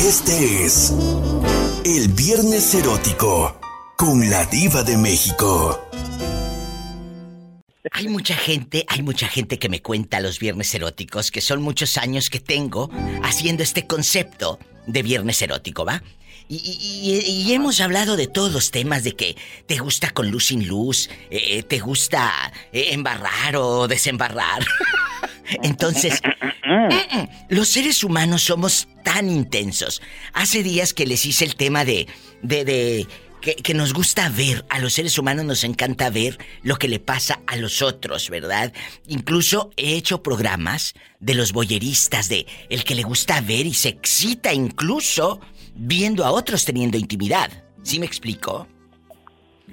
Este es el Viernes Erótico con la Diva de México. Hay mucha gente, hay mucha gente que me cuenta los viernes eróticos, que son muchos años que tengo haciendo este concepto de viernes erótico, ¿va? Y, hemos hablado de todos los temas de que te gusta con luz sin luz, eh, te gusta eh, embarrar o desembarrar. Entonces, los seres humanos somos tan intensos. Hace días que les hice el tema de, de, de que, nos gusta ver, a los seres humanos nos encanta ver lo que le pasa a los otros, ¿verdad? Incluso he hecho programas de los boyeristas, de el que le gusta ver y se excita incluso viendo a otros teniendo intimidad. ¿Sí me explico?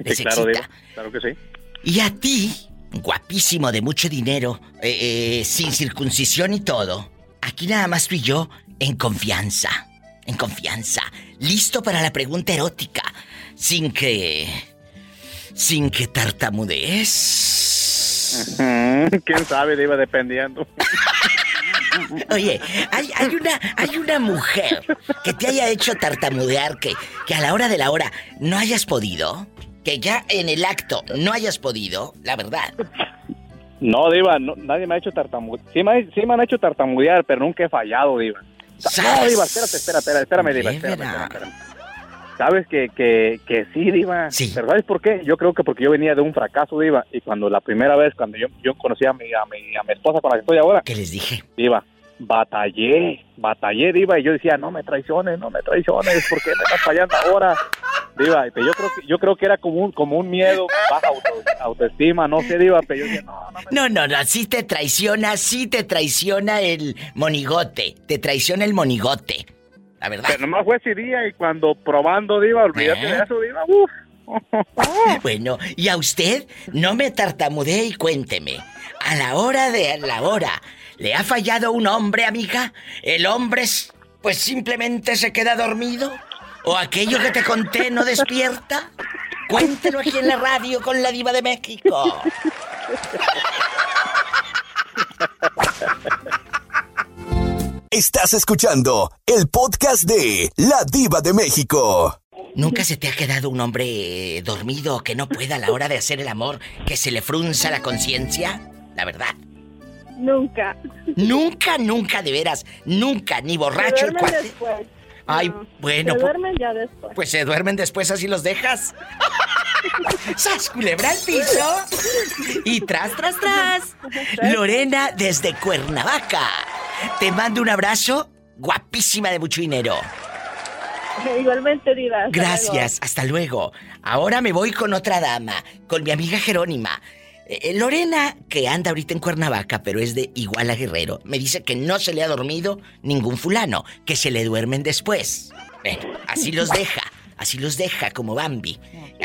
Sí, claro, claro que sí. Y a ti, guapísimo de mucho dinero, eh, eh, sin circuncisión y todo, aquí nada más tú y yo en confianza. En confianza. Listo para la pregunta erótica. Sin que. Sin que tartamudees. ¿Quién sabe? Iba dependiendo. Oye, hay, una, hay una mujer que te haya hecho tartamudear que, que a la hora de la hora no hayas podido. Que ya en el acto no hayas podido, la verdad. No, Diva, nadie me ha hecho tartamudear. Sí me, sí me han hecho tartamudear, pero nunca he fallado, Diva. No, Diva, espérate, espérate, espérame, Diva, espérame, espérame, Sabes que, que, que sí, Diva. Sí. Pero ¿sabes por qué? Yo creo que porque yo venía de un fracaso, Diva. Y cuando la primera vez, cuando yo, yo conocí a mi, a, mi, a mi esposa con la que estoy ahora. ¿Qué les dije? Diva, batallé, batallé, Diva. Y yo decía, no me traiciones, no me traiciones. ¿Por qué me estás fallando ahora? Diva, pero yo creo que, yo creo que era como un, como un miedo, baja autoestima, no sé, Diva. Pero yo decía, no, no me... No, no, no, sí te traiciona, sí te traiciona el monigote. Te traiciona el monigote la verdad. Pero nomás fue ese día y cuando probando, Diva, olvídate de ¿Eh? eso, Diva, uff. bueno, y a usted no me tartamudee y cuénteme. A la hora de la hora, ¿le ha fallado un hombre, amiga? ¿El hombre, pues simplemente se queda dormido? ¿O aquello que te conté no despierta? Cuéntelo aquí en la radio con la diva de México. Estás escuchando el podcast de La Diva de México. ¿Nunca se te ha quedado un hombre dormido que no pueda a la hora de hacer el amor, que se le frunza la conciencia? La verdad. Nunca. Nunca, nunca, de veras. Nunca, ni borracho el cuate. Después. Ay, bueno. Se duermen ya después. Pues se duermen después, así los dejas. ¡Sas, culebra al piso! Y tras, tras, tras. Lorena desde Cuernavaca. Te mando un abrazo, guapísima de mucho dinero. Igualmente, Diva. Gracias, hasta luego. Ahora me voy con otra dama, con mi amiga Jerónima. Eh, eh, Lorena, que anda ahorita en Cuernavaca, pero es de Iguala Guerrero, me dice que no se le ha dormido ningún fulano, que se le duermen después. así los deja, así los deja como Bambi.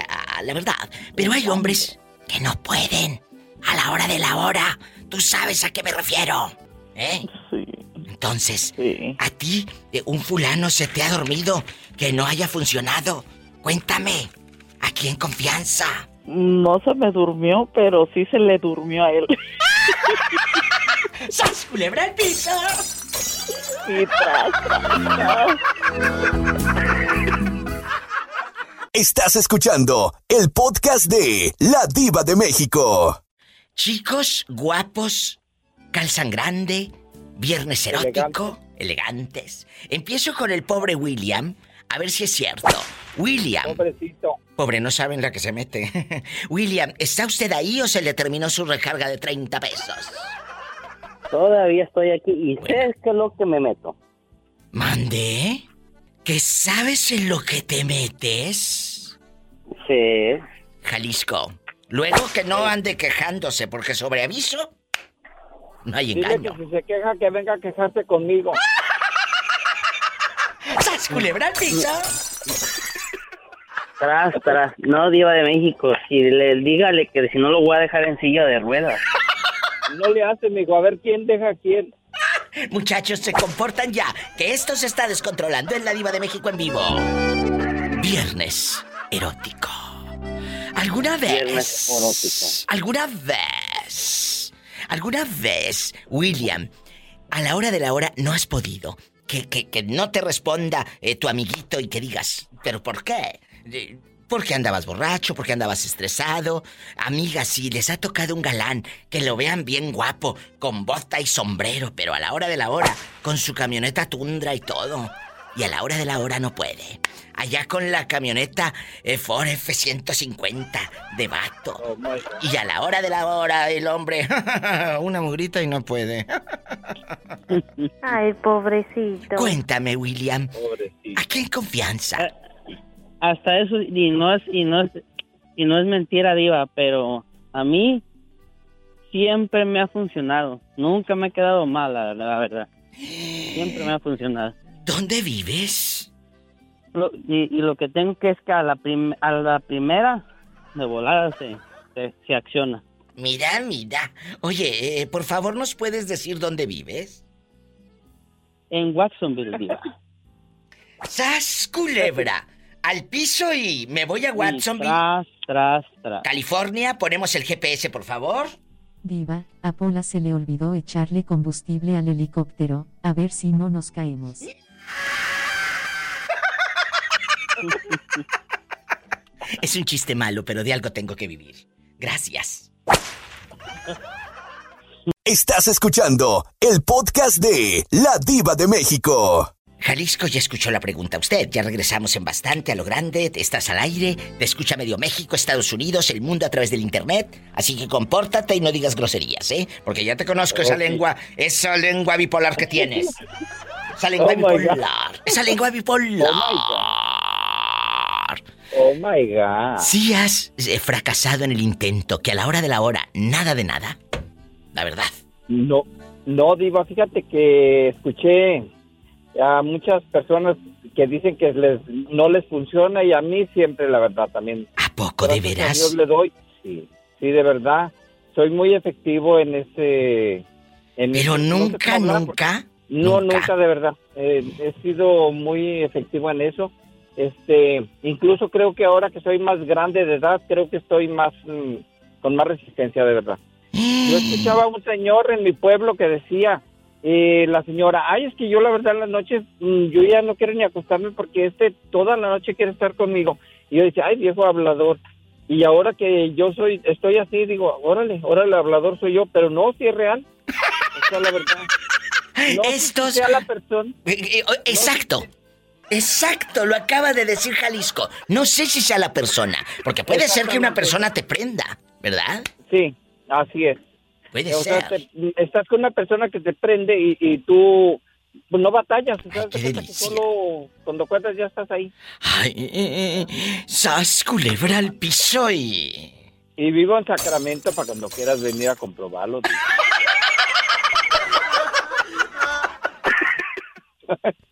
Ah, la verdad. Pero hay hombres que no pueden. A la hora de la hora. Tú sabes a qué me refiero. ¿Eh? Sí. Entonces, a ti, eh, un fulano se te ha dormido que no haya funcionado. Cuéntame, aquí en confianza. No se me durmió, pero sí se le durmió a él. ¡Sas culebra el piso! Y tras, Estás escuchando el podcast de La Diva de México. Chicos guapos, calzan grande, viernes erótico, elegantes. Empiezo con el pobre William, a ver si es cierto. William. Pobrecito. Pobre, no saben la que se mete. William, ¿está usted ahí o se le terminó su recarga de 30 pesos? Todavía estoy aquí y sé que es lo que me meto. ¿Mande? ¿Que sabes en lo que te metes? Sí. Jalisco. Luego que no ande quejándose, porque sobre aviso no hay engaño. que si se queja, que venga a quejarse conmigo. ¡Sas, culebra piso! Tras, tras. No, Diva de México. Si le, dígale que si no lo voy a dejar en silla de ruedas. No le hace, amigo. A ver quién deja a quién. Muchachos, se comportan ya, que esto se está descontrolando en la Diva de México en vivo. Viernes erótico. ¿Alguna vez? Viernes erótico. ¿Alguna vez? ¿Alguna vez, William, a la hora de la hora no has podido? que, que, que no te responda eh, tu amiguito y que digas, ¿pero por qué? Eh, porque andabas borracho, porque andabas estresado. Amigas, si les ha tocado un galán, que lo vean bien guapo, con bota y sombrero, pero a la hora de la hora, con su camioneta tundra y todo. Y a la hora de la hora no puede. Allá con la camioneta eh, Ford F-150 de vato. Oh. Y a la hora de la hora, el hombre, una mugrita y no puede. Ay, pobrecito. Cuéntame, William, Pobrecito. ¿a quién confianza? Hasta eso, y no es, y no es, y no es mentira, Diva, pero a mí siempre me ha funcionado. Nunca me ha quedado mal, la, la verdad. Siempre me ha funcionado. ¿Dónde vives? Lo- y, y lo que tengo que es que a la, prim- a la primera de volada se, se, se acciona. Mira, mira. Oye, eh, por favor, ¿nos puedes decir dónde vives? En Watsonville, Diva. ¡Sas, culebra! Al piso y me voy a Watsonville, Tras, tras, tras. California. Ponemos el GPS, por favor. Diva, a Pola se le olvidó echarle combustible al helicóptero, a ver si no nos caemos. Es un chiste malo, pero de algo tengo que vivir. Gracias. Estás escuchando el podcast de La Diva de México. Jalisco ya escuchó la pregunta usted. Ya regresamos en bastante a lo grande. Estás al aire. Te escucha medio México, Estados Unidos, el mundo a través del internet. Así que compórtate y no digas groserías, ¿eh? Porque ya te conozco esa lengua, esa lengua bipolar que tienes. Esa lengua Oh bipolar. Esa lengua bipolar. Oh my God. Si has eh, fracasado en el intento, que a la hora de la hora, nada de nada. La verdad. No, no, Diva, fíjate que escuché a muchas personas que dicen que les, no les funciona y a mí siempre, la verdad, también. ¿A poco de veras? Dios le doy. Sí, sí, de verdad. Soy muy efectivo en ese... En Pero ese- no sé nunca, nunca. No, nunca, de verdad. Eh, he sido muy efectivo en eso. Este, incluso creo que ahora que soy más grande de edad, creo que estoy más mm, con más resistencia de verdad. Yo escuchaba a un señor en mi pueblo que decía, eh, la señora, ay, es que yo la verdad las noches, mm, yo ya no quiero ni acostarme porque este toda la noche quiere estar conmigo. Y yo decía, ay, viejo hablador. Y ahora que yo soy, estoy así, digo, órale, órale, hablador soy yo, pero no, si es real. Esa es la verdad. No si sea la persona. Eh, eh, oh, Exacto. Exacto, lo acaba de decir Jalisco. No sé si sea la persona, porque puede ser que una persona te prenda, ¿verdad? Sí, así es. Puede O sea, ser. te- estás con una persona que te prende y, y tú pues, no batallas. O sea, Ay, qué que solo cuando cuentas ya estás ahí. Ay, eh, eh, eh, sas culebra al piso y... Y vivo en Sacramento para cuando quieras venir a comprobarlo.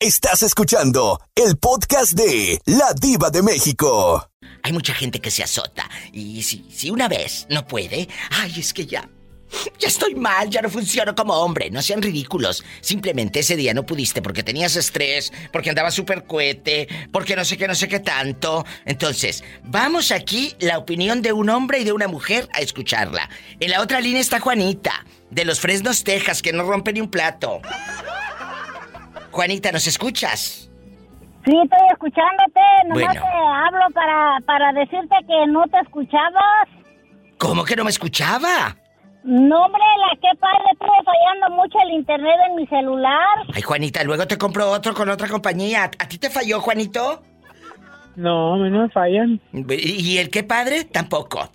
Estás escuchando el podcast de La Diva de México. Hay mucha gente que se azota. Y si, si una vez no puede, ay, es que ya. Ya estoy mal, ya no funciono como hombre. No sean ridículos. Simplemente ese día no pudiste porque tenías estrés, porque andabas súper cohete, porque no sé qué, no sé qué tanto. Entonces, vamos aquí la opinión de un hombre y de una mujer a escucharla. En la otra línea está Juanita, de los Fresnos, Texas, que no rompe ni un plato. Juanita, ¿nos escuchas? Sí, estoy escuchándote. Nomás Bueno. te hablo para, para decirte que no te escuchabas. ¿Cómo que no me escuchaba? No, hombre, la que padre, estuve fallando mucho el internet en mi celular. Ay, Juanita, luego te compro otro con otra compañía. ¿A ti te falló, Juanito? No, a mí no me fallan. ¿Y y el qué padre? Tampoco.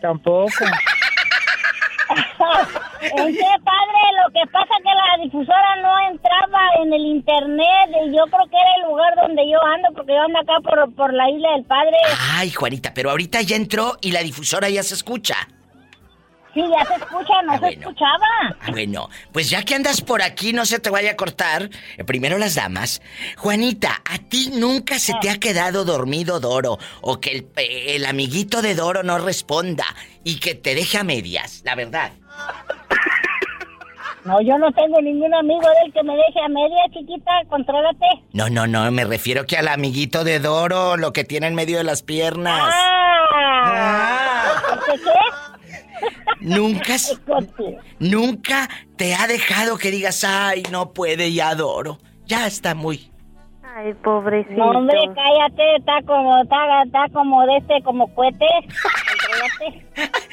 Tampoco. ¿En qué padre? Lo que pasa que la difusora no entraba en el internet y yo creo que era el lugar donde yo ando porque yo ando acá por, por la isla del padre. Ay, Juanita, pero ahorita ya entró y la difusora ya se escucha. Sí, ya se escucha, no Ah, se bueno. escuchaba. Ah, Bueno, pues ya que andas por aquí, no se te vaya a cortar. eh, Primero las damas. Juanita, ¿a ti nunca se te ha quedado dormido Doro? O que el, eh, el amiguito de Doro no responda y que te deje a medias, la verdad. No, yo no tengo ningún amigo de él que me deje a media, chiquita, contrólate. No, no, no, me refiero que al amiguito de Doro, lo que tiene en medio de las piernas. Ah, ¿qué qué? Nunca, nunca te ha dejado que digas, ay, no puede y adoro. Ya está muy. Ay, pobrecito. No, hombre, cállate, está como, está, está como de este, como cohete.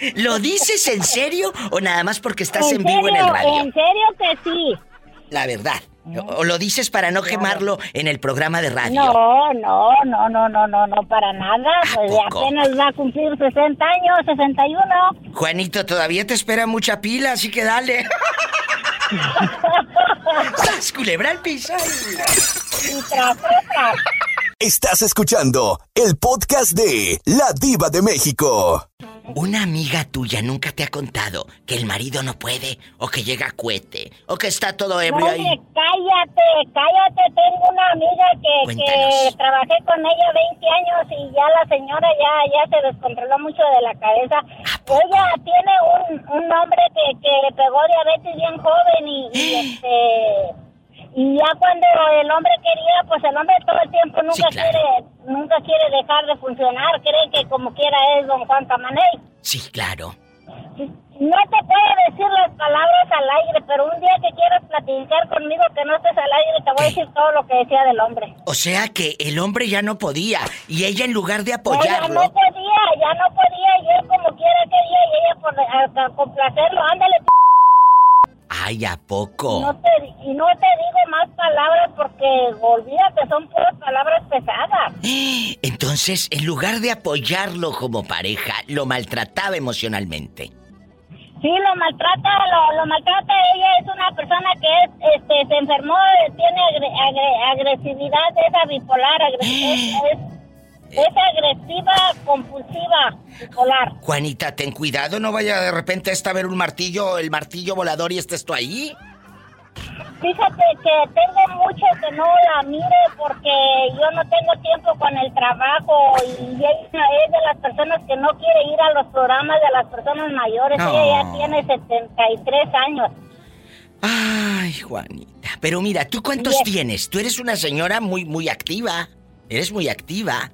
¿Lo dices en serio o nada más porque estás en, ¿En vivo en el radio? En serio que sí. La verdad. O lo dices para no quemarlo en el programa de radio. No, no, no, no, no, no, no, para nada. Pues apenas va a cumplir 60 años, 61. Juanito, todavía te espera mucha pila, así que dale. ¡Sas, culebra al piso! Y tras otra. Estás escuchando el podcast de La Diva de México. Una amiga tuya nunca te ha contado que el marido no puede, o que llega a cuete, o que está todo ebrio Oye, ahí. cállate, cállate. Tengo una amiga que, que trabajé con ella 20 años y ya la señora ya, ya se descontroló mucho de la cabeza. Ella tiene un, un hombre que, que le pegó diabetes bien joven y, y, este... Y ya cuando el hombre quería, pues el hombre todo el tiempo nunca quiere nunca quiere dejar de funcionar. Cree que como quiera es don Juan Camaney. Sí, claro. No te puedo decir las palabras al aire, pero un día que quieras platicar conmigo que no estés al aire, te voy a decir todo lo que decía del hombre. O sea que el hombre ya no podía, y ella en lugar de apoyarlo... no podía, ya no podía, y él como quiera quería, y ella por a- a complacerlo, ándale, p- Ay, ¿a poco? no te, y no te digo más palabras porque olvídate, son puras palabras pesadas. Entonces, en lugar de apoyarlo como pareja, lo maltrataba emocionalmente. Sí, lo maltrata, lo, lo maltrata. Ella es una persona que es, este, se enfermó, tiene agre- agre- agresividad, es bipolar, agre- es, es- es agresiva, compulsiva, bipolar. Juanita, ten cuidado, no vaya de repente esta a ver un martillo, el martillo volador y estés tú ahí. Fíjate que tengo mucho que no la mire porque yo no tengo tiempo con el trabajo y ella es de las personas que no quiere ir a los programas de las personas mayores. No. Ella ya tiene 73 años. Ay, Juanita. Pero mira, ¿tú cuántos tienes? Tú eres una señora muy, muy activa. Eres muy activa.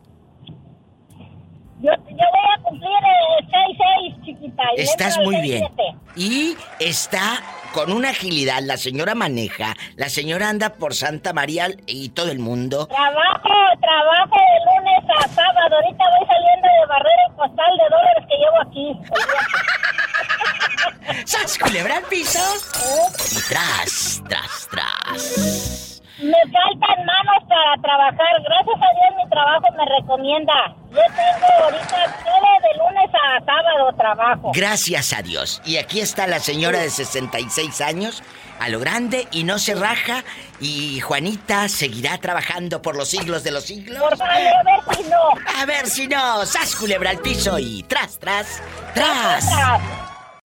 Yo, yo voy a cumplir eh, 6-6, chiquita. y Estás muy bien. 6-7. Y está con una agilidad. La señora maneja. La señora anda por Santa María y todo el mundo. Trabajo, trabajo de lunes a sábado. Ahorita voy saliendo de barrera el costal de dólares que llevo aquí. ¡Sas, culebra al piso! Y tras, tras, tras. Me faltan manos para trabajar. Gracias a Dios mi trabajo me recomienda. Yo tengo ahorita todo de lunes a sábado trabajo. Gracias a Dios. Y aquí está la señora de 66 años, a lo grande, y no se raja. Y Juanita seguirá trabajando por los siglos de los siglos. Por favor, a ver si no. A ver si no. ¡Sas, culebra al piso! Y tras, tras, tras.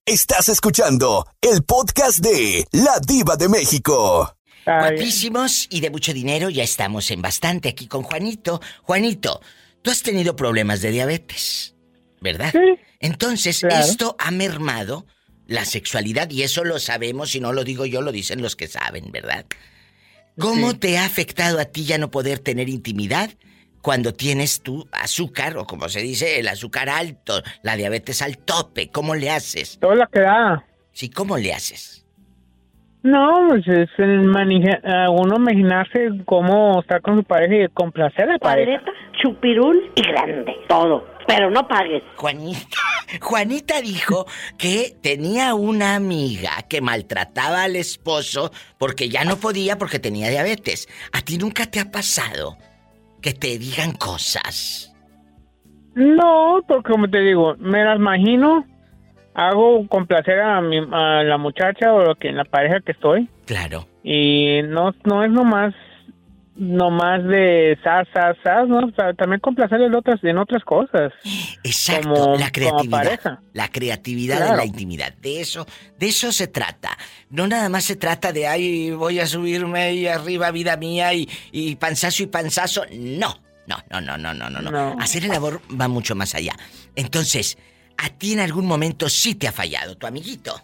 Estás escuchando el podcast de La Diva de México. Guapísimos y de mucho dinero, ya estamos en bastante aquí con Juanito. Juanito, tú has tenido problemas de diabetes, ¿verdad? Entonces, claro. esto ha mermado la sexualidad y eso lo sabemos y no lo digo yo, lo dicen los que saben, ¿verdad? ¿Cómo Sí. te ha afectado a ti ya no poder tener intimidad cuando tienes tu azúcar o como se dice, el azúcar alto, la diabetes al tope? ¿Cómo le haces? Todo lo que da. Sí, ¿cómo le haces? No, pues es el maneja- a uno imaginarse cómo estar con su pareja y complacer a la pareja. Chupirul y grande. Todo. Pero no pagues. Juanita, Juanita dijo que tenía una amiga que maltrataba al esposo porque ya no podía porque tenía diabetes. ¿A ti nunca te ha pasado que te digan cosas? No, porque como te digo, me las imagino, hago complacer a, mi, a la muchacha o que en la pareja que estoy. Claro. Y no, no es nomás, nomás de sas, sas, sas, ¿no? O sea, también complacerle en otras, en otras cosas. Exacto, Como- la como creatividad. pareja. La creatividad de Claro. la intimidad. De eso, de eso se trata. No nada más se trata de ay, voy a subirme y arriba, vida mía, y, y panzazo y panzazo. No. No, no, no, no, no, no, no. Hacer el amor va mucho más allá. Entonces, a ti en algún momento sí te ha fallado tu amiguito.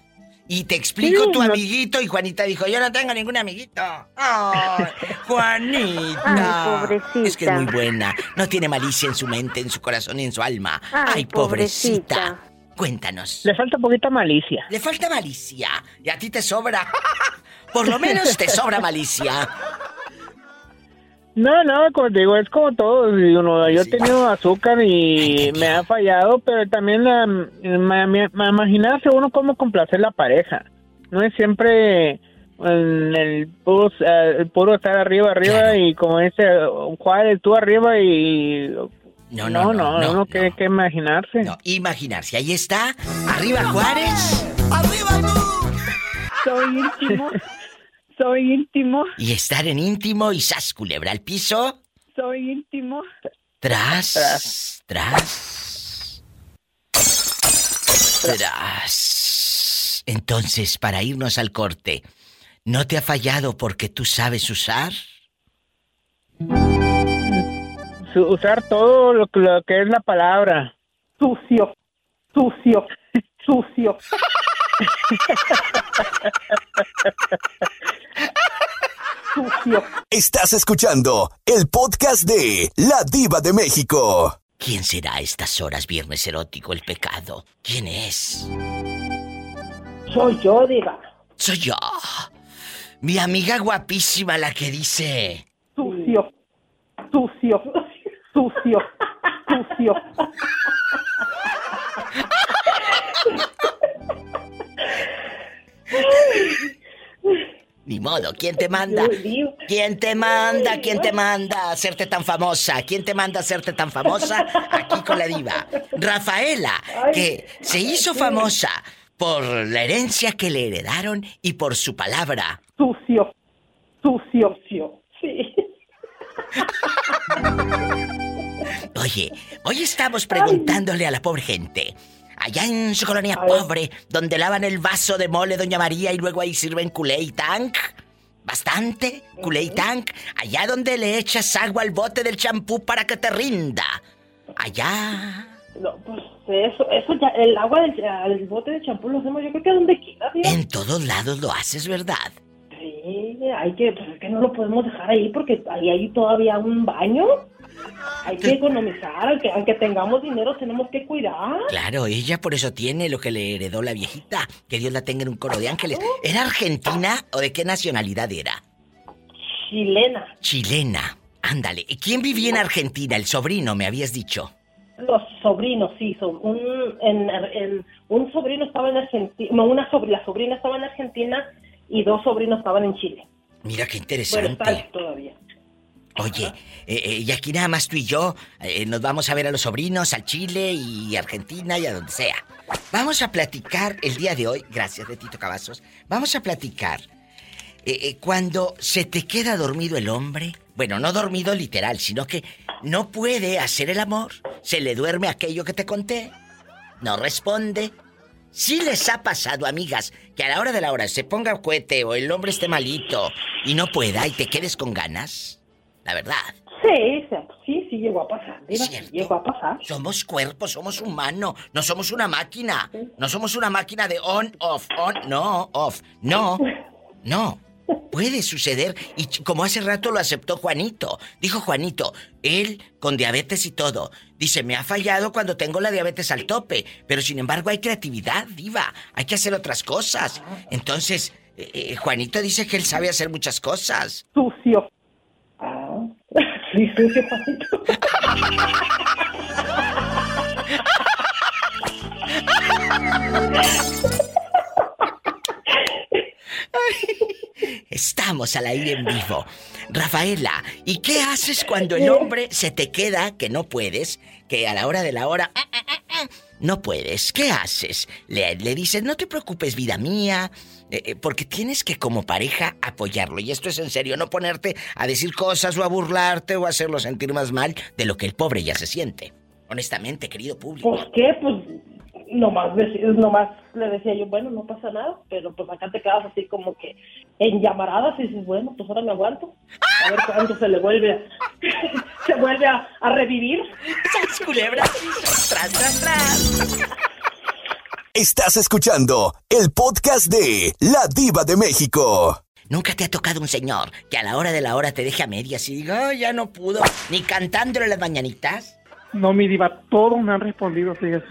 Y te explico Sí, tu no- amiguito y Juanita dijo, yo no tengo ningún amiguito. Ay, Juanita. Ay, pobrecita. Es que es muy buena. No tiene malicia en su mente, en su corazón y en su alma. Ay, Ay, pobrecita. pobrecita. Cuéntanos. Le falta poquita malicia. Le falta malicia. Y a ti te sobra. Por lo menos te sobra malicia. No, no, como te digo, es como todo. Uno, yo he tenido azúcar y me ha fallado, pero también la, ma- ma- ma- imaginarse uno cómo complacer la pareja. No es siempre en el puro, eh, el puro estar arriba, arriba y como dice Juárez, tú arriba y... No, no, no, no, no, uno que, que imaginarse. No, imaginarse. Ahí está. Arriba Juárez. Soy íntimo. Soy íntimo. Y estar en íntimo y sas culebra al piso. Soy íntimo. Tras, tras. Tras. Entonces, para irnos al corte, ¿no te ha fallado porque tú sabes usar? Usar todo lo que es la palabra. Sucio. Sucio. Sucio. Sucio. Estás escuchando el podcast de La Diva de México. ¿Quién será a estas horas viernes erótico el pecado? ¿Quién es? Soy yo, diva. Soy yo. Mi amiga guapísima la que dice... Sucio. Sucio. Sucio. Sucio. Ni modo, ¿quién te manda? ¿Quién te manda? ¿Quién te manda a hacerte tan famosa? ¿Quién te manda a hacerte tan famosa? Aquí con la diva. Rafaela, que se hizo famosa por la herencia que le heredaron y por su palabra. Sucio. Sucio. Sí. Oye, hoy estamos preguntándole a la pobre gente. Allá en su colonia pobre, donde lavan el vaso de mole Doña María y luego ahí sirven culé y tank. Bastante, culé y tank. Allá donde le echas agua al bote del champú para que te rinda. Allá. No, pues eso, eso ya, el agua del el bote de champú lo hacemos yo creo que donde quiera, diva. En todos lados lo haces, ¿verdad? Sí, hay que, pues es que no lo podemos dejar ahí porque ahí hay todavía un baño. Hay que economizar, aunque, aunque tengamos dinero tenemos que cuidar. Claro, ella por eso tiene lo que le heredó la viejita. Que Dios la tenga en un coro de ángeles. ¿Era argentina o de qué nacionalidad era? Chilena. Chilena. Ándale. ¿Y ¿Quién vivía en Argentina? El sobrino, me habías dicho. Los sobrinos, sí, son un, en, en- un sobrino estaba en Argentina, no, una sobrina, la sobrina estaba en Argentina y dos sobrinos estaban en Chile. Mira qué Bueno, interesante. están todavía. Oye, eh, eh, y aquí nada más tú y yo eh, nos vamos a ver a los sobrinos, al Chile y Argentina y a donde sea. Vamos a platicar el día de hoy, gracias de Tito Cavazos, vamos a platicar eh, eh, cuando se te queda dormido el hombre, bueno, no dormido literal, sino que no puede hacer el amor, se le duerme aquello que te conté, no responde. Sí les ha pasado, amigas, que a la hora de la hora se ponga cohete o el hombre esté malito y no pueda y te quedes con ganas. La verdad. Sí, sí, sí, llegó a pasar. sí llegó a pasar. Somos cuerpos, somos humanos, no somos una máquina. No somos una máquina de on, off, on, no, off. No, no. Puede suceder y como hace rato lo aceptó Juanito. Dijo Juanito, él con diabetes y todo. Dice, me ha fallado cuando tengo la diabetes al tope, pero sin embargo hay creatividad, diva. Hay que hacer otras cosas. Entonces, eh, eh, Juanito dice que él sabe hacer muchas cosas. Sucio. Estamos al aire en vivo. Rafaela, ¿y qué haces cuando el hombre se te queda que no puedes? Que a la hora de la hora... ah, ah, ah, No puedes. ¿Qué haces? Le, le dices, no te preocupes, vida mía. eh, eh, porque tienes que como pareja apoyarlo. Y esto es en serio, no ponerte a decir cosas o a burlarte o a hacerlo sentir más mal de lo que el pobre ya se siente. Honestamente, querido público. Pues qué, pues nomás, nomás le decía yo, bueno, no pasa nada, pero pues acá te quedas así como que en llamaradas y dices, bueno, pues ahora me aguanto. A ver cuándo se le vuelve a, se vuelve a, a revivir. ¡Sas, culebra! ¡Tras, tras, tras! Estás escuchando el podcast de La Diva de México. ¿Nunca te ha tocado un señor que a la hora de la hora te deje a medias y diga, "Ay, ya no pudo, ni cantándole las mañanitas? No, mi diva, todos me han respondido, fíjese.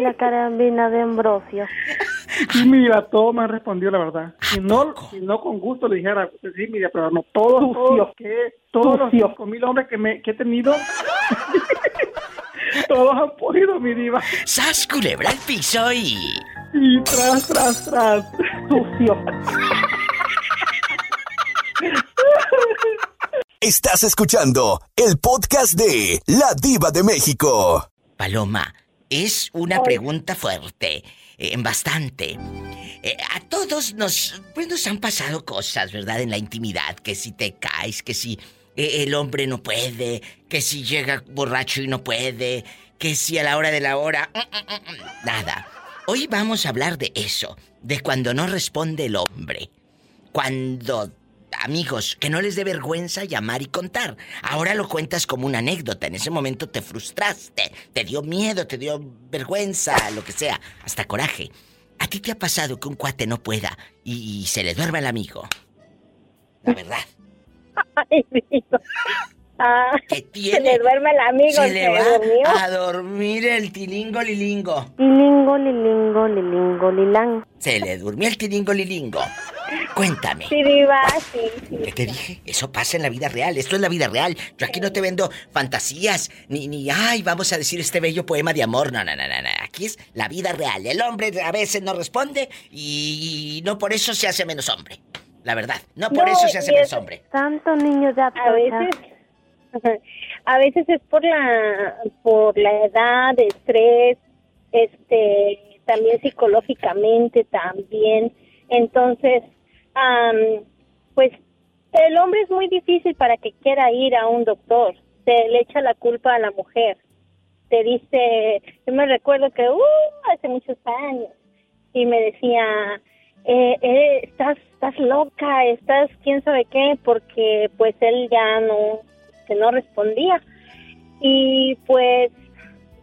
la carabina de Ambrosio. Sí, mira, todo me respondió la verdad. Si no, si no con gusto le dijera, pues sí, mira, pero no todos, todos, que, todos los cinco mil hombres que, me, que he tenido, todos han podido, mi diva. ¡Sas, culebra al piso y... Y tras, tras, tras, sucio. Estás escuchando el podcast de La Diva de México. Paloma, es una pregunta fuerte, eh, bastante. Eh, a todos nos, pues han pasado cosas, ¿verdad? En la intimidad, que si te caes, que si eh, el hombre no puede, que si llega borracho y no puede, que si a la hora de la hora, mm, mm, mm, nada. Hoy vamos a hablar de eso, de cuando no responde el hombre. Cuando amigos, que no les dé vergüenza llamar y contar. Ahora lo cuentas como una anécdota. En ese momento te frustraste, te dio miedo, te dio vergüenza, lo que sea, hasta coraje. ¿A ti te ha pasado que un cuate no pueda y, se le duerma el amigo? La verdad. Ay, Ah, tiene? Se le duerme el amigo. Se, le va a dormir el tilingo lilingo. Lilingo, lilingo, lilingo, lilang. Se le durmió el tilingo lilingo. Cuéntame. Sí, diva, sí, sí. ¿Qué te dije? Eso pasa en la vida real. Esto es la vida real. Yo aquí no te vendo fantasías, ni, ni, ay, vamos a decir este bello poema de amor. No, no, no, no, no. Aquí es la vida real. El hombre a veces no responde y no por eso se hace menos hombre. La verdad, no por eso se hace menos hombre. Tanto niño ya A veces a veces es por la por la edad, estrés, este, también psicológicamente también. Entonces, pues el hombre es muy difícil para que quiera ir a un doctor. Se le echa la culpa a la mujer. Te dice, yo me recuerdo que uh, hace muchos años y me decía, eh, eh, estás estás loca, estás quién sabe qué, porque pues él ya no no respondía. Y pues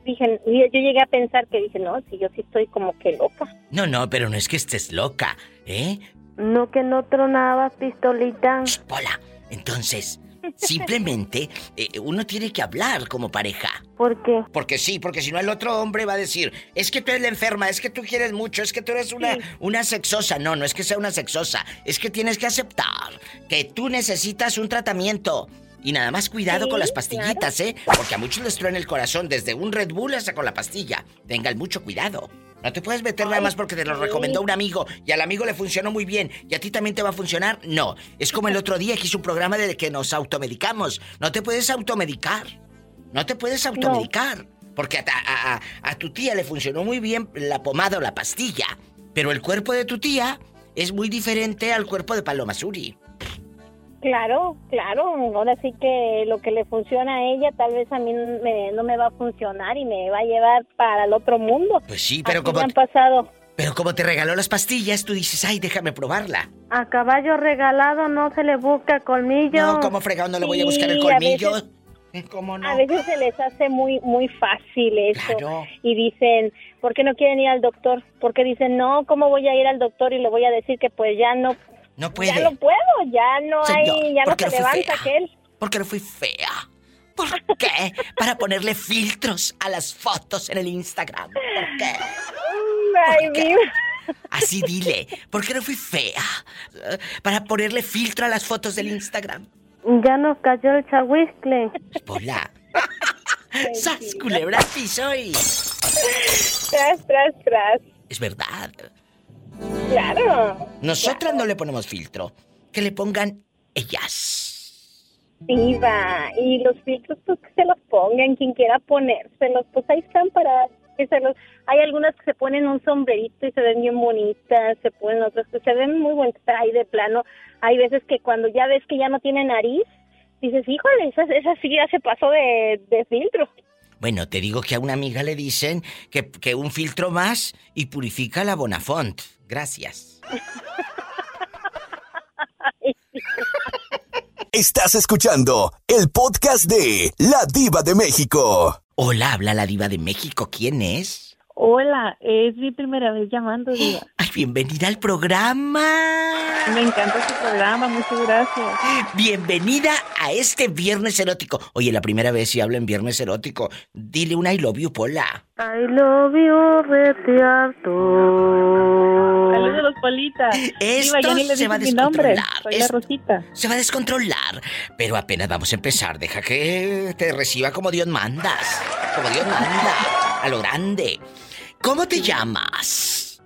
dije, yo llegué a pensar que dije, no, si yo sí estoy como que loca. No, no, pero no es que estés loca, ¿eh? No que no tronaba pistolita. Hola, entonces, simplemente eh, uno tiene que hablar como pareja. ¿Por qué? Porque sí, porque si no el otro hombre va a decir, es que tú eres la enferma, es que tú quieres mucho, es que tú eres una, una sexosa. No, no es que sea una sexosa, es que tienes que aceptar que tú necesitas un tratamiento y nada más cuidado con las pastillitas, ¿eh? Porque a muchos les traen el corazón desde un Red Bull hasta con la pastilla. Tengan mucho cuidado. No te puedes meter nada más porque te lo recomendó un amigo y al amigo le funcionó muy bien y a ti también te va a funcionar. No, es como el otro día que hice un programa de que nos automedicamos. No te puedes automedicar. No te puedes automedicar. Porque a, a, tu tía le funcionó muy bien la pomada o la pastilla. Pero el cuerpo de tu tía es muy diferente al cuerpo de Paloma Suri. Claro, claro. Ahora sí que lo que le funciona a ella tal vez a mí no me va a funcionar y me va a llevar para el otro mundo. Pues sí, pero como... han pasado. Pero como te regaló las pastillas, tú dices, ay, déjame probarla. A caballo regalado no se le busca colmillo. No, ¿cómo fregado no le voy a buscar el colmillo? Eh, ¿Cómo no? A veces se les hace muy muy fácil eso. Y dicen, ¿por qué no quieren ir al doctor? Porque dicen, no, ¿cómo voy a ir al doctor y le voy a decir que pues ya no no puede. Ya no puedo, ya no hay, ya no se levanta aquel. Porque no fui fea. ¿Por qué? Para ponerle filtros a las fotos en el Instagram. ¿Por qué? Ay, Así dile. ¿Por qué no fui fea? Para ponerle filtro a las fotos del Instagram. Ya nos cayó el chahuiscle. Hola. ¡Sas, culebra soy! Tras, tras, tras. Es verdad. Claro. Nosotras no le ponemos filtro. Que le pongan ellas. Viva. Y los filtros, pues que se los pongan. Quien quiera ponérselos, pues ahí están para que se los. Hay algunas que se ponen un sombrerito y se ven bien bonitas. Se ponen otras que se ven muy bonitas. Ahí de plano. Hay veces que cuando ya ves que ya no tiene nariz, dices, híjole, esa, esa sí ya se pasó de, de filtro. Bueno, te digo que a una amiga le dicen que, que un filtro más y purifica la Bonafont. Gracias. Estás escuchando el podcast de La Diva de México. Hola, habla la Diva de México. ¿Quién es? Hola, es mi primera vez llamando, Diva. Ay, bienvenida al programa. Me encanta su programa, muchas gracias. Bienvenida a este viernes erótico. Oye, la primera vez si hablo en viernes erótico. Dile un I love you, Pola. I love you. Saludos, Polita. Esto Diva, ya ni le se va a dije mi nombre. descontrolar. Soy la Rosita. Se va a descontrolar. Pero apenas vamos a empezar. Deja que te reciba como Dios mandas. Como Dios manda. A lo grande. ¿Cómo te llamas?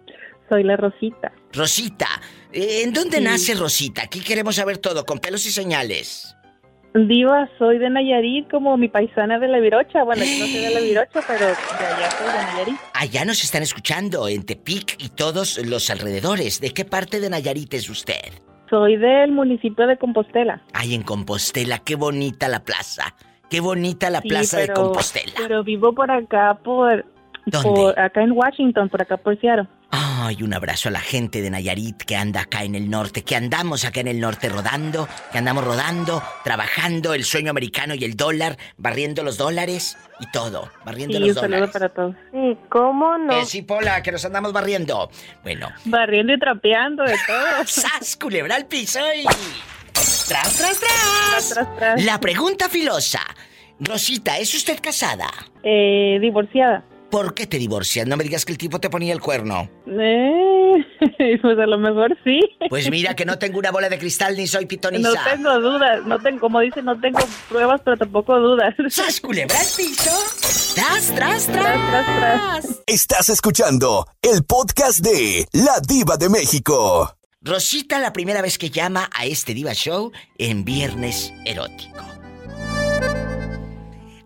Soy la Rosita. Rosita. ¿En dónde nace Rosita? Aquí queremos saber todo, con pelos y señales. Diva, soy de Nayarit, como mi paisana de la Virocha. Bueno, yo no soy de la Virocha, pero de allá soy de Nayarit. Allá nos están escuchando, en Tepic y todos los alrededores. ¿De qué parte de Nayarit es usted? Soy del municipio de Compostela. Ay, en Compostela, qué bonita la plaza. Qué bonita la Sí, plaza de Compostela. Pero vivo por acá, por, ¿Dónde? por acá en Washington, por acá por Seattle. Ay, un abrazo a la gente de Nayarit que anda acá en el norte, que andamos acá en el norte rodando, que andamos rodando, trabajando el sueño americano y el dólar, barriendo los dólares y todo, barriendo Sí, los un saludo dólares. para todos. Sí, ¿cómo no? Eh, sí, Pola, que nos andamos barriendo. Bueno, Barriendo y trapeando de todo. ¡Sas, culebra al piso y... ¡Tras, tras, tras! Tras, tras. La pregunta filosa. Rosita, ¿es usted casada? Eh, divorciada. ¿Por qué te divorcias? No me digas que el tipo te ponía el cuerno. Eh, pues a lo mejor sí. Pues mira que no tengo una bola de cristal ni soy pitoniza. No tengo dudas, no tengo, como dice, no tengo pruebas, pero tampoco dudas. ¡Sas, culebra al piso! ¡Tras, tras, tras! Tras, tras, tras. Estás escuchando el podcast de La Diva de México. Rosita la primera vez que llama a este Diva Show en Viernes Erótico.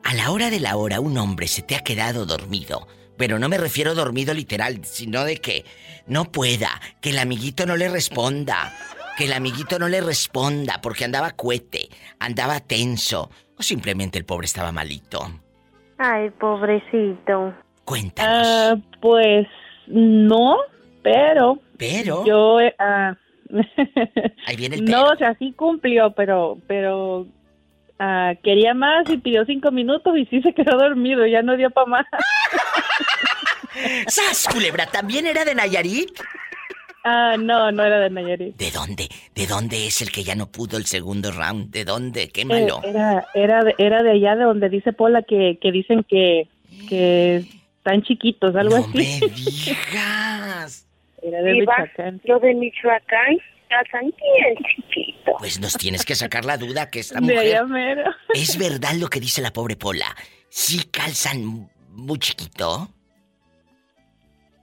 A la hora de la hora un hombre se te ha quedado dormido. Pero no me refiero dormido literal, sino de que no pueda, que el amiguito no le responda, que el amiguito no le responda porque andaba cuete, andaba tenso o simplemente el pobre estaba malito. Ay, pobrecito. Cuéntanos. Ah, pues no, pero Pero yo eh, ah, ahí viene el no, pero. o sea, sí cumplió, pero pero ah, quería más y pidió cinco minutos y sí se quedó dormido, ya no dio para más. ¡Sas, culebra! ¿También era de Nayarit? Ah, no, no era de Nayarit. ¿De dónde? ¿De dónde es el que ya no pudo el segundo round? ¿De dónde? Eh, Quémalo. era, era, de, era de allá de donde dice Pola que, que dicen que, que están chiquitos, algo no así. me digas. Era de Michoacán. Lo de Michoacán, calzan bien chiquito. Pues nos tienes que sacar la duda que esta mujer... ¿Es verdad lo que dice la pobre Pola? ¿Sí calzan muy chiquito?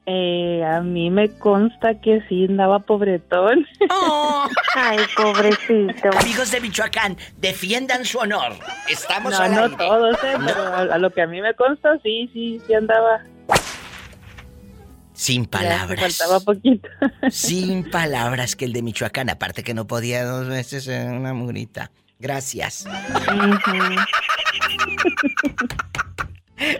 Eh, a mí me consta que sí andaba pobretón. Oh. Ay, pobrecito. Amigos de Michoacán, defiendan su honor. Estamos No, al no aire. todos, eh, No. pero a, a lo que a mí me consta, sí, sí, sí andaba. Sin Ya, palabras. faltaba poquito. Sin palabras que el de Michoacán, aparte que no podía dos veces en una murita. Gracias.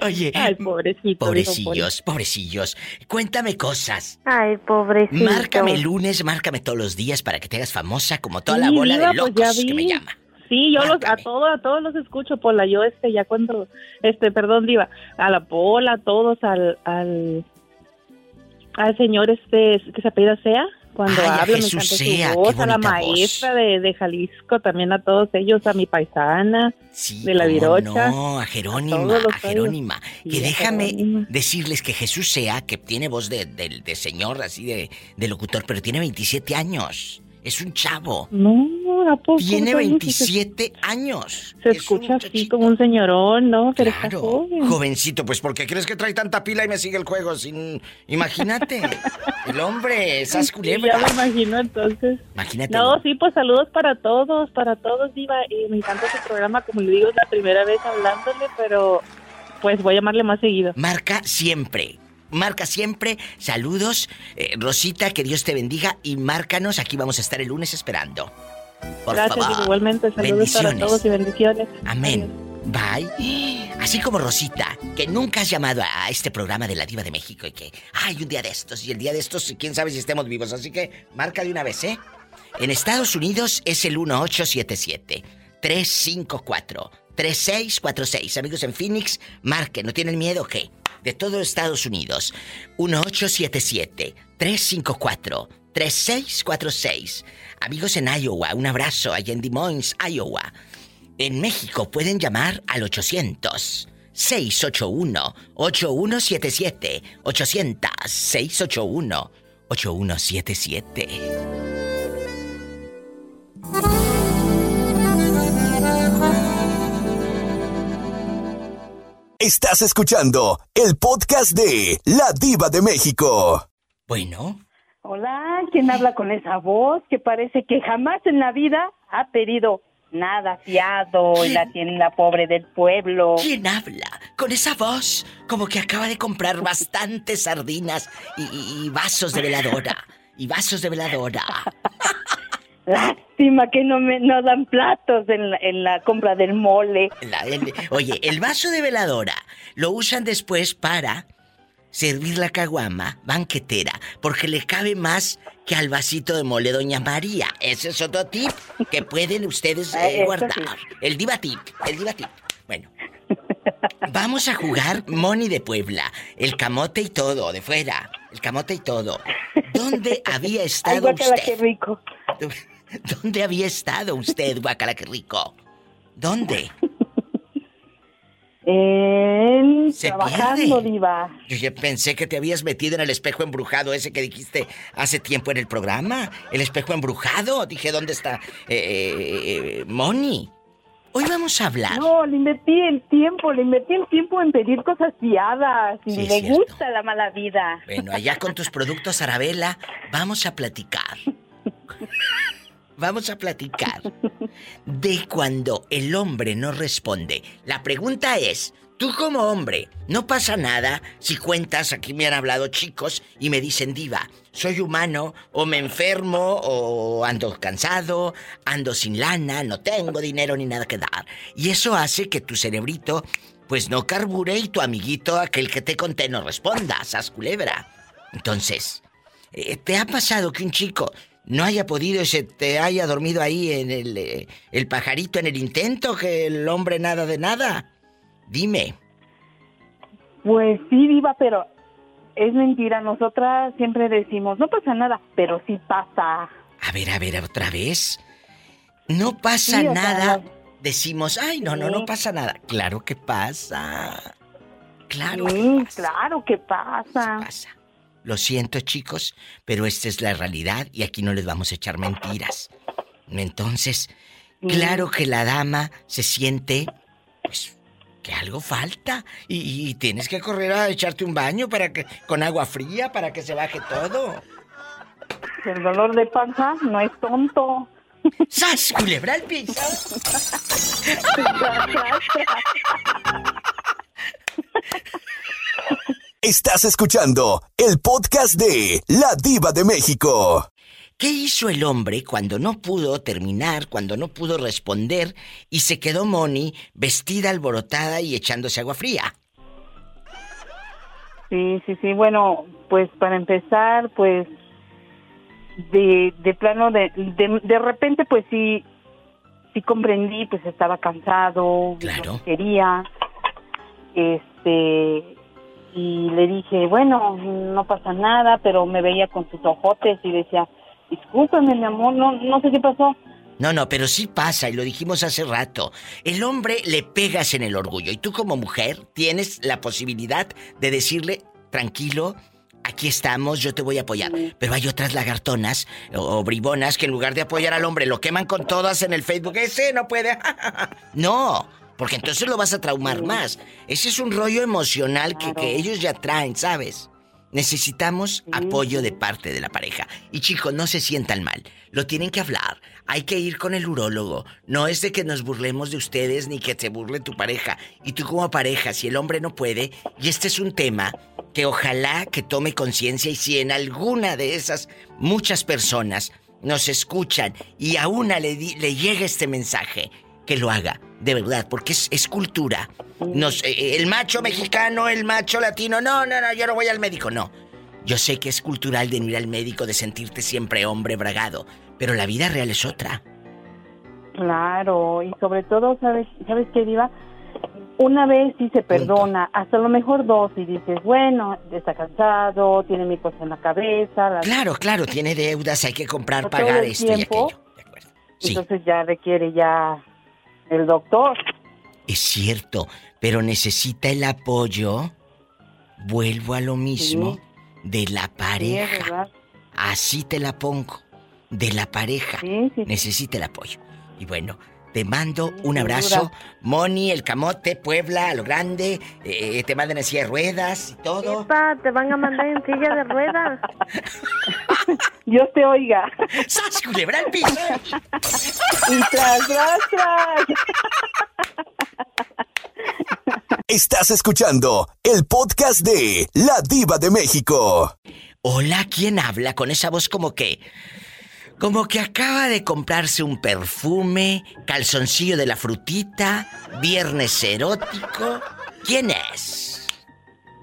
Oye, Ay, pobrecito. pobrecillos, pobrecillos. Cuéntame cosas. Ay, pobrecito. Márcame lunes, márcame todos los días para que te hagas famosa como toda la bola de pues ya locos que me llama. Sí, yo los, a todos, a todos los escucho, Pola. Yo, este, ya cuando, este, perdón, Diva, a la Pola, a todos, al, al, al señor este, que se apellida Sea, cuando Ay, a habla, me encanta Sea, su voz, a la maestra de, de Jalisco, también a todos ellos, a mi paisana, Sí, de la Virocha. No, a Jerónima, a Jerónima. Sí, que déjame Jerónima. decirles que Jesús sea, que tiene voz de, de- de señor, así de, de locutor, pero tiene 27 años. Es un chavo. No, ¿a poco? Tiene Entonces, 27 años. Se Es escucha así como un señorón, ¿no? Pero está Claro, joven. jovencito, pues ¿por qué crees que trae tanta pila y me sigue el juego? Sin... Imagínate, el hombre, esas Sí, culebras. ya me imagino entonces. Imagínate. No, sí, pues saludos para todos, para todos, Diva. Y me encanta su programa, como le digo, es la primera vez hablándole, pero pues voy a llamarle más seguido. Marca siempre. Marca siempre. Saludos. Eh, Rosita, que Dios te bendiga. Y márcanos. Aquí vamos a estar el lunes esperando. Por Gracias, favor. Igualmente. Saludos para Bendiciones. todos y bendiciones. Amén. Bye. Así como Rosita, que nunca has llamado a este programa de la Diva de México y que, ay, un día de estos y el día de estos, quién sabe si estemos vivos. Así que marca de una vez, ¿eh? En Estados Unidos es el 1877 354 3646. Amigos en Phoenix, marquen, ¿no tienen miedo qué? De todo Estados Unidos. 1877-354-3646. Amigos en Iowa, un abrazo allá en Des Moines, Iowa. En México pueden llamar al 800 681 8177 800 681 8177. Estás escuchando el podcast de La Diva de México. Bueno. Hola, ¿quién habla con esa voz que parece que jamás en la vida ha pedido nada fiado en la tienda pobre del pueblo? ¿Quién habla con esa voz como que acaba de comprar bastantes sardinas y, y vasos de veladora? Y vasos de veladora. Lástima que no me no dan platos en la, compra del mole. oye, el vaso de veladora lo usan después para servir la caguama banquetera, porque le cabe más que al vasito de mole Doña María. Ese es otro tip que pueden ustedes eh, guardar. El diva tip, el diva tip. Bueno, vamos a jugar Moni de Puebla, el camote y todo, de fuera, el camote y todo. ¿Dónde había estado Ay, usted? qué rico. ¿Dónde había estado usted, guacala, qué rico? ¿Dónde? En... trabajando, diva. Yo ya pensé que te habías metido en el espejo embrujado ese que dijiste hace tiempo en el programa. El espejo embrujado. Dije, ¿dónde está eh, eh, eh, Moni? Hoy vamos a hablar. No, le invertí el tiempo, le invertí el tiempo en pedir cosas fiadas y me gusta la mala vida. Bueno, allá con tus productos Arabela, vamos a platicar. Vamos a platicar de cuando el hombre no responde. La pregunta es, tú como hombre, no pasa nada si cuentas, aquí me han hablado chicos y me dicen, diva, soy humano o me enfermo o ando cansado, ando sin lana, no tengo dinero ni nada que dar. Y eso hace que tu cerebrito pues no carbure y tu amiguito, aquel que te conté, no responda, sas culebra. Entonces, eh, ¿te ha pasado que un chico no haya podido y se te haya dormido ahí en el, eh, el pajarito en el intento, que el hombre nada de nada. Dime. Pues sí, Diva, pero es mentira. Nosotras siempre decimos, no pasa nada, pero sí pasa. A ver, a ver, otra vez. No pasa nada. Decimos, ay, no, no, no pasa nada. Claro que pasa. Claro. Sí, claro que pasa. pasa. Lo siento, chicos, pero esta es la realidad y aquí no les vamos a echar mentiras. Entonces, claro que la dama se siente, pues, que algo falta y, tienes que correr a echarte un baño para que con agua fría para que se baje todo. El dolor de panza no es tonto. ¡Sas, culebra al piso! Estás escuchando el podcast de La Diva de México. ¿Qué hizo el hombre cuando no pudo terminar, cuando no pudo responder y se quedó Moni vestida alborotada y echándose agua fría? Sí, sí, sí. Bueno, pues para empezar, pues de, de plano, de, de, repente, pues sí, sí comprendí, pues estaba cansado, claro. no quería, este, y le dije, bueno, no pasa nada, pero me veía con sus ojotes y decía, discúlpame, mi amor, no, no sé qué pasó. No, no, pero sí pasa, y lo dijimos hace rato. El hombre le pegas en el orgullo, y tú como mujer tienes la posibilidad de decirle, tranquilo, aquí estamos, yo te voy a apoyar. Pero hay otras lagartonas o, bribonas que en lugar de apoyar al hombre lo queman con todas en el Facebook. Ese no puede. no, porque entonces lo vas a traumar más. Ese es un rollo emocional que, que ellos ya traen, ¿sabes? Necesitamos apoyo de parte de la pareja. Y chicos, no se sientan mal. Lo tienen que hablar. Hay que ir con el urólogo. No es de que nos burlemos de ustedes ni que te burle tu pareja. Y tú como pareja, si el hombre no puede, y este es un tema que ojalá que tome conciencia y si en alguna de esas muchas personas nos escuchan y a una le, le llega este mensaje, que lo haga, de verdad, porque es, cultura. Nos, eh, el macho mexicano, el macho latino, no, no, no, yo no voy al médico, no. Yo sé que es cultural de no ir al médico, de sentirte siempre hombre bragado, pero la vida real es otra. Claro, y sobre todo, ¿sabes, ¿sabes qué, Diva? Una vez sí se perdona, hasta lo mejor dos, y dices, bueno, está cansado, tiene mi cosa en la cabeza. Claro, claro, tiene deudas, hay que comprar, pagar esto y aquello. Sí. Entonces ya requiere ya el doctor. Es cierto, pero necesita el apoyo. Vuelvo a lo mismo de la pareja. Así te la pongo. De la pareja. Necesita el apoyo. Y bueno, te mando un abrazo. Moni, el camote, Puebla, a lo grande. eh, te mandan en silla de ruedas y todo. Epa, te van a mandar en silla de ruedas. Dios te oiga. ¡Sas, culebra al piso! y tras, tras, tras. Estás escuchando el podcast de La Diva de México. Hola, ¿quién habla con esa voz como que... Como que acaba de comprarse un perfume, calzoncillo de la frutita, viernes erótico. ¿Quién es?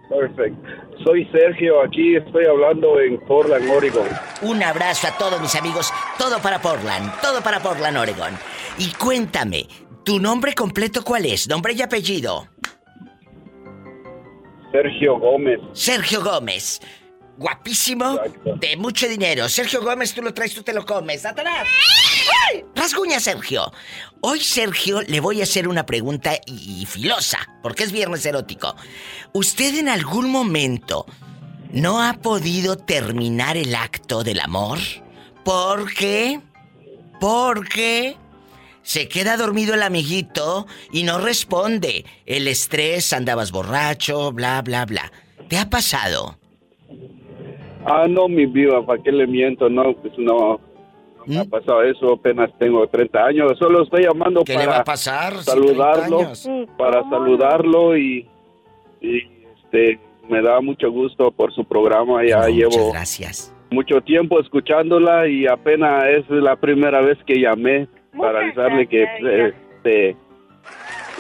Perfecto. Soy Sergio, aquí estoy hablando en Portland, Oregon. Un abrazo a todos mis amigos, todo para Portland, todo para Portland, Oregon. Y cuéntame, ¿tu nombre completo cuál es? Nombre y apellido. Sergio Gómez. Sergio Gómez. Guapísimo, de mucho dinero. Sergio Gómez, tú lo traes, tú te lo comes. ¡Satanás! ¡Ay! Rasguña, Sergio. Hoy, Sergio, le voy a hacer una pregunta y, y filosa, porque es viernes erótico. ¿Usted en algún momento no ha podido terminar el acto del amor? ¿Por qué? Porque se queda dormido el amiguito y no responde. El estrés, andabas borracho, bla, bla, bla. ¿Te ha pasado? Ah, no, mi viva, ¿para qué le miento? No, pues no. No me ha ¿Mm? pasado eso, apenas tengo 30 años. Solo estoy llamando ¿Qué para le va a pasar? saludarlo, 30 años? para saludarlo y, y este, me da mucho gusto por su programa. Ya llevo gracias. mucho tiempo escuchándola y apenas es la primera vez que llamé para avisarle que este,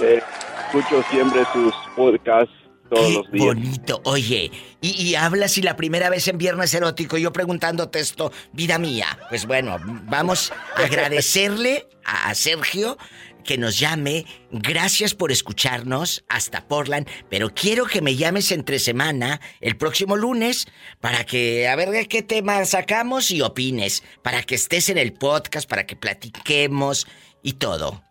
eh, escucho siempre sus podcasts todos los días. Bonito. Oye, y, y hablas y la primera vez en Viernes Erótico, yo preguntándote esto, vida mía. Pues bueno, vamos a agradecerle a, a Sergio que nos llame. Gracias por escucharnos hasta Portland, pero quiero que me llames entre semana, el próximo lunes, para que a ver de qué tema sacamos y opines, para que estés en el podcast, para que platiquemos y todo.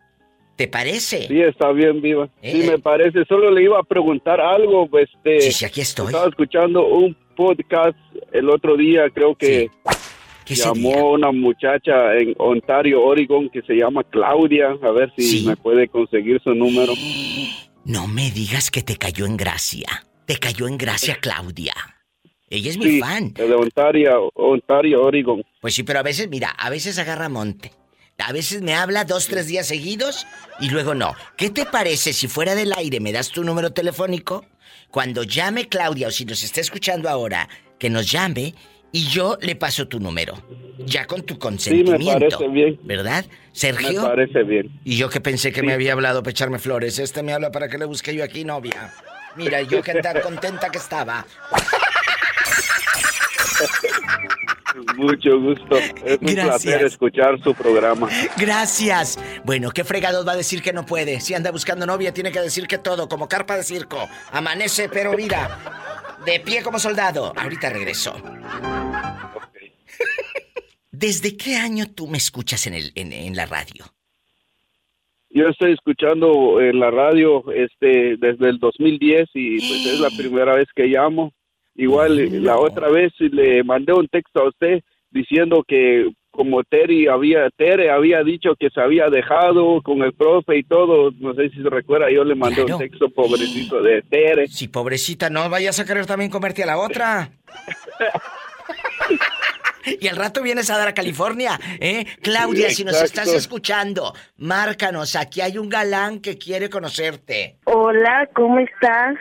¿Te parece? Sí, está bien, Viva. Sí, Eh. me parece. Solo le iba a preguntar algo. pues, Este, Sí, sí, aquí estoy. Estaba escuchando un podcast el otro día, creo que llamó una muchacha en Ontario, Oregon, que se llama Claudia. A ver si me puede conseguir su número. No me digas que te cayó en gracia. Te cayó en gracia Claudia. Ella es mi Sí, fan. De Ontario, Ontario, Oregon. Pues sí, pero a veces, mira, a veces agarra monte. A veces me habla dos, tres días seguidos y luego no. ¿Qué te parece si fuera del aire me das tu número telefónico? Cuando llame Claudia o si nos está escuchando ahora, que nos llame y yo le paso tu número. Ya con tu Sí, me consentimiento. parece bien. ¿Verdad? Sergio. Me parece bien. Y yo que pensé que me había hablado para echarme flores. Este me habla para que le busque yo aquí novia. Mira, yo que tan contenta que estaba. Mucho gusto. Es un Gracias. placer escuchar su programa. Gracias. Bueno, ¿qué fregados va a decir que no puede? Si anda buscando novia, tiene que decir que todo, como carpa de circo. Amanece, pero mira, de pie como soldado. Ahorita regreso. ¿Desde qué año tú me escuchas en, el, en, en la radio? Yo estoy escuchando en la radio este desde el 2010 y pues es la primera vez que llamo. Igual la otra vez le mandé un texto a usted diciendo que como Terry había Tere había dicho que se había dejado con el profe y todo, no sé si se recuerda, yo le mandé un texto pobrecito de Tere. Si pobrecita, no vayas a querer también comerte a la otra. Y al rato vienes a dar a California, ¿eh? Claudia, Sí, si nos estás escuchando, márcanos. Aquí hay un galán que quiere conocerte. Hola, ¿cómo estás?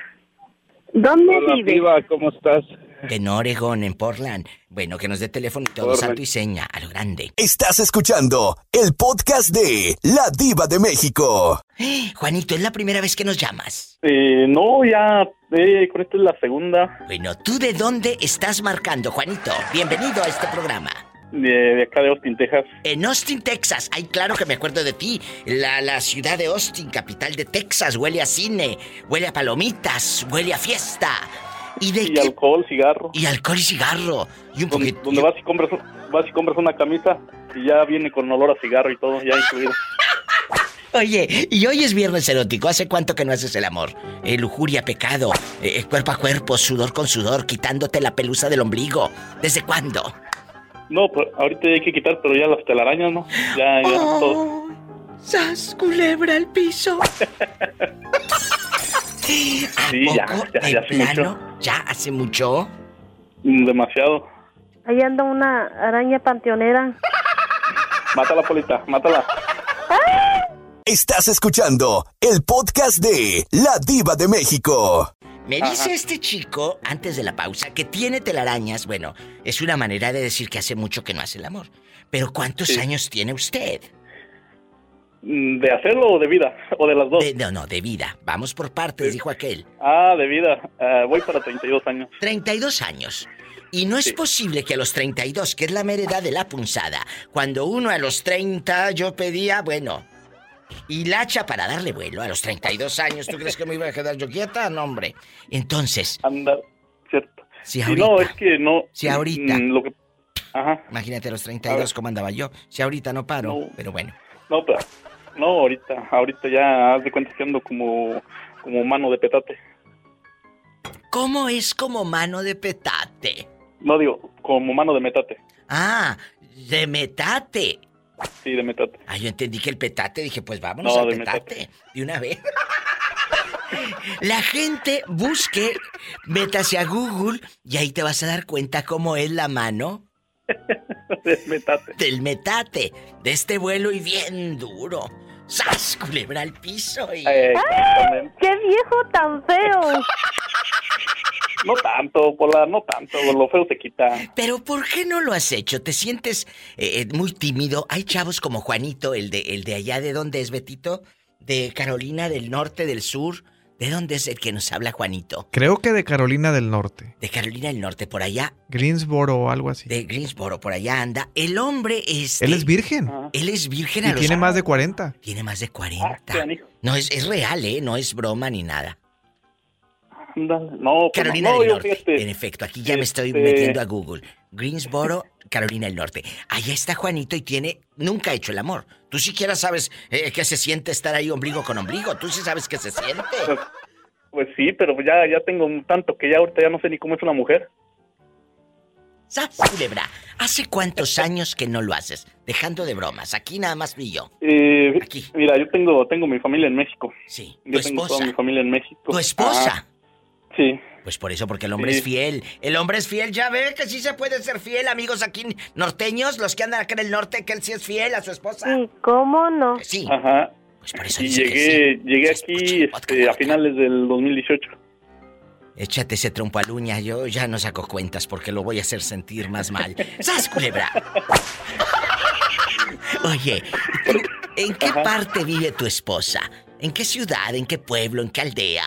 ¿Dónde Hola? Piva, ¿cómo estás? En Oregon, en Portland. Bueno, que nos dé teléfono y todo, Portland. santo y seña, a lo grande. Estás escuchando el podcast de La Diva de México. Juanito, ¿es la primera vez que nos llamas? Eh, no, ya, eh, con esta es la segunda. Bueno, ¿tú de dónde estás marcando, Juanito? Bienvenido a este programa. De, de acá de Austin, Texas. En Austin, Texas. Ay, claro que me acuerdo de ti. La, la ciudad de Austin, capital de Texas, huele a cine, huele a palomitas, huele a fiesta. ¿Y de Y qué? alcohol, cigarro. Y alcohol y cigarro. Y un Donde, poquito. donde vas y compras vas y compras una camisa y ya viene con olor a cigarro y todo, ya incluido. Oye, y hoy es viernes erótico. ¿Hace cuánto que no haces el amor? Eh, lujuria, pecado, eh, cuerpo a cuerpo, sudor con sudor, quitándote la pelusa del ombligo. ¿Desde cuándo? No, pues ahorita hay que quitar, pero ya las telarañas, ¿no? Ya, ya, Oh. todo. ¡Sas, culebra al piso! Sí, ya, poco ya, de ya hace mucho. plano? ¿Ya hace mucho? Demasiado. Ahí anda una araña panteonera. Mátala, Polita, mátala. Estás escuchando el podcast de La Diva de México. Me dice este chico, antes de la pausa, que tiene telarañas. Bueno, es una manera de decir que hace mucho que no hace el amor. Pero ¿cuántos Sí. años tiene usted? Mm, ¿De hacerlo o de vida? ¿O de las dos? De- no, no, de vida. Vamos por partes, dijo aquel. Ah, de vida. Ah, voy para 32 años. 32 años. Y no es posible que a los 32, que es la mera edad de la punzada, cuando uno a los 30 yo pedía, bueno, hilacha para darle vuelo a los 32 años. ¿Tú crees que me iba a quedar yo quieta? No, hombre. Entonces, Anda, cierto. si ahorita, no, es que no. Si ahorita. mm, Lo que, ajá. imagínate a los 32 cómo andaba yo. Si ahorita no paro, pero bueno. No, pero, no, ahorita, ahorita ya haz de cuenta que ando como, como mano de petate. ¿Cómo es como mano de petate? No digo, como mano de metate. Ah, de metate. Sí, de metate. Ah, yo entendí que el petate, dije, pues vámonos No, al de petate. De una vez. La gente busque, métase a Google y ahí te vas a dar cuenta cómo es la mano de metate. del metate, de este vuelo y bien duro. ¡Sas! Culebra al piso y... Eh. ¡Qué viejo tan feo! No tanto, Pola, no tanto. Lo feo se quita. Pero ¿por qué no lo has hecho? ¿Te sientes eh, eh, muy tímido? Hay chavos como Juanito, el de, el de allá, ¿de dónde es Betito? De Carolina del Norte, del Sur. ¿De dónde es el que nos habla Juanito? Creo que de Carolina del Norte. De Carolina del Norte, por allá. Greensboro o algo así. De Greensboro, por allá anda. El hombre es... Él es virgen. Él es virgen Y a los... tiene más de 40. Tiene más de 40. qué anijo. No, es, es real, ¿eh? No es broma ni nada. Ándale. No, pues Carolina no, del Norte. fíjate. En efecto, aquí ya me estoy Este- metiendo a Google. Greensboro, Carolina del Norte. Allá está Juanito y tiene. Nunca ha hecho el amor. Tú siquiera sabes eh, qué se siente estar ahí ombligo con ombligo. Tú sí sabes qué se siente. Pues sí, pero ya, ya tengo un tanto que ya ahorita ya no sé ni cómo es una mujer. ¿Sabes, culebra? ¿Hace cuántos años que no lo haces? Dejando de bromas. Aquí nada más vi yo. Eh, Mira, yo tengo, tengo mi familia en México. Sí. Yo ¿Tu tengo esposa? toda mi familia en México. ¿Tu esposa? Ajá. Sí. Pues por eso, porque el hombre Sí. es fiel. El hombre es fiel, ya ve que sí se puede ser fiel, amigos aquí norteños, los que andan acá en el norte, que él sí es fiel a su esposa. Sí, ¿cómo no? Sí. Ajá. Pues por eso y dice que llegué, llegué aquí este, a finales del 2018. Échate ese trompo al uña, yo ya no saco cuentas porque lo voy a hacer sentir más mal. ¡Sas, culebra! Oye, ¿tú ¿en qué parte vive tu esposa? ¿En qué ciudad? ¿En qué pueblo? ¿En qué aldea?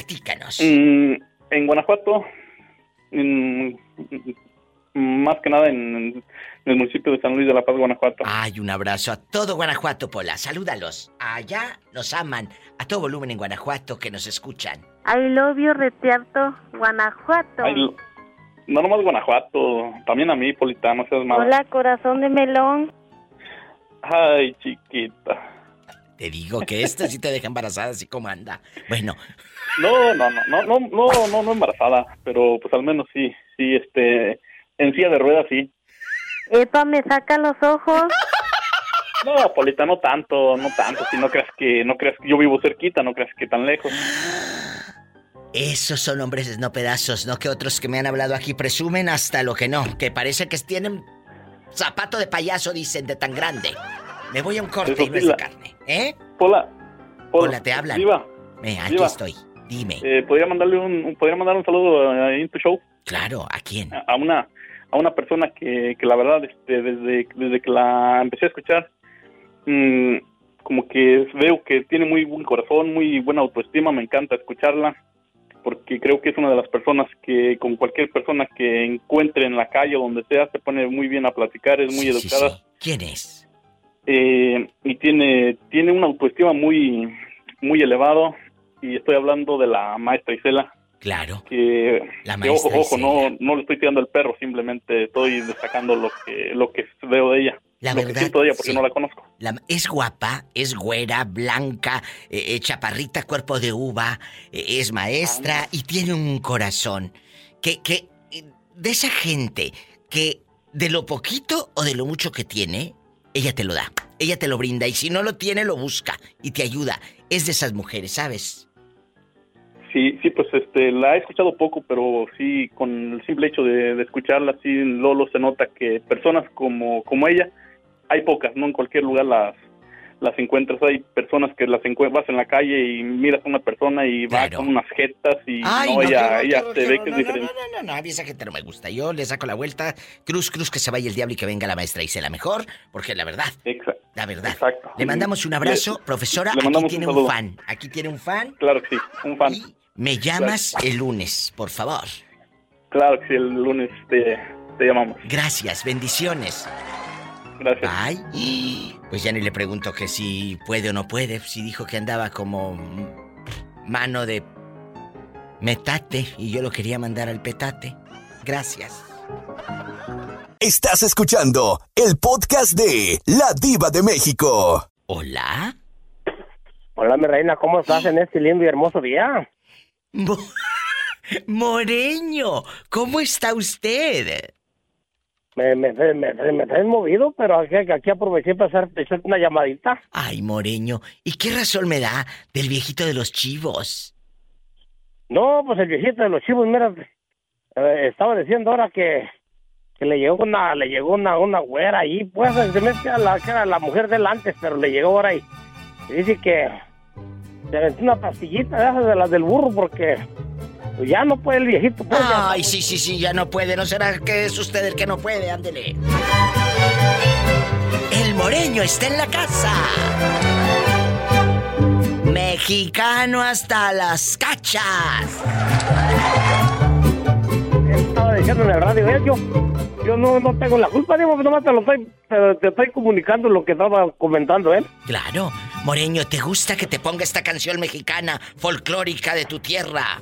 Platícanos. Mm, en Guanajuato, en- más que nada en, en el municipio de San Luis de la Paz, Guanajuato. Ay, un abrazo a todo Guanajuato, Pola. Salúdalos. Allá nos aman. A todo volumen en Guanajuato que nos escuchan. I love you, Retiarto, Guanajuato. Lo- no nomás Guanajuato, también a mí, Polita, no seas malo. Hola, corazón de melón. Ay, chiquita. Te digo que esta sí te deja embarazada, así como anda. Bueno, No, no, no, no, no, no, no, no embarazada, pero pues al menos sí, sí, este, en silla de ruedas sí. Epa, me saca los ojos. No, Polita, no tanto, no tanto, si no creas que, no creas que yo vivo cerquita, no creas que tan lejos. esos son hombres no pedazos, no que otros que me han hablado aquí presumen hasta lo que no, que parece que tienen zapato de payaso, dicen, de tan grande. Me voy a un corte Eso y no es de la- carne. ¿Eh? Pola, Hola, te hablan. Diva, Eh, aquí estoy. Dime. eh, ¿podría mandarle un, un- podría mandar un saludo ahí en tu show? Claro, ¿a quién? A a una, a una persona que, que la verdad, este, desde, desde que la empecé a escuchar, mm, como que veo que tiene muy buen corazón, muy buena autoestima, me encanta escucharla. porque creo que es una de las personas que con cualquier persona que encuentre en la calle o donde sea se pone muy bien a platicar, es muy Sí, sí, educada. sí. ¿Quién es? eh, y tiene tiene una autoestima muy muy elevado y estoy hablando de la maestra Isela Claro. que, La que ojo ojo no no le estoy tirando el perro simplemente estoy destacando lo que lo que veo de ella La lo que verdad, siento de ella porque sí. no la conozco La- es guapa, es güera, blanca, eh, eh, chaparrita, cuerpo de uva, eh, es maestra y tiene un corazón. Que, que, eh, de esa gente que de lo poquito o de lo mucho que tiene, ella te lo da, ella te lo brinda y si no lo tiene, lo busca y te ayuda. Es de esas mujeres, ¿sabes? Sí sí pues este la he escuchado poco pero sí con el simple hecho de, de escucharla sí Lolo se nota que personas como como ella hay pocas no en cualquier lugar las las encuentras hay personas que las encuentras vas en la calle y miras a una persona y va con unas jetas y Ay, no, no, ella qué ve que es No, no, diferente No, no, no, a mí esa gente no me gusta. Yo le saco la vuelta. Cruz, cruz, que se vaya el diablo y que venga la maestra Isela mejor, porque la verdad. La verdad. Exacto. Le mandamos un abrazo, Le- profesora. le aquí tiene un fan. Aquí tiene un fan. claro que sí un fan Me llamas el lunes, por favor. claro que sí el lunes te, te llamamos Gracias, bendiciones. Gracias. Ay, pues ya ni le pregunto que si puede o no puede. Si dijo que andaba como mano de metate y yo lo quería mandar al petate. Gracias. Estás escuchando el podcast de La Diva de México. ¿Hola? Hola, mi reina, ¿cómo estás en este lindo y hermoso día? Mo- Moreño, ¿cómo está usted? Me, me, me, me, me movido, pero aquí, aquí aproveché para hacer, una llamadita. Ay, Moreño, ¿y qué razón me da del viejito de los chivos? No, pues el viejito de los chivos, mira, eh, estaba diciendo ahora que, que le llegó una, le llegó una, una güera ahí, pues se me que era la, mujer del antes, pero le llegó ahora y dice que se aventó una pastillita de esas de las del burro porque pues, ya no puede el viejito. Pues, ya- Ay, sí, sí, sí, ya no puede. ¿No será que es usted el que no puede? Ándele. El Moreño está en la casa. Mexicano hasta las cachas. estaba diciendo en el radio, eh, yo, yo no, no tengo la culpa, digo, nomás te lo estoy, te, te estoy comunicando lo que estaba comentando él. Claro. Moreño, ¿te gusta que te ponga esta canción mexicana folclórica de tu tierra?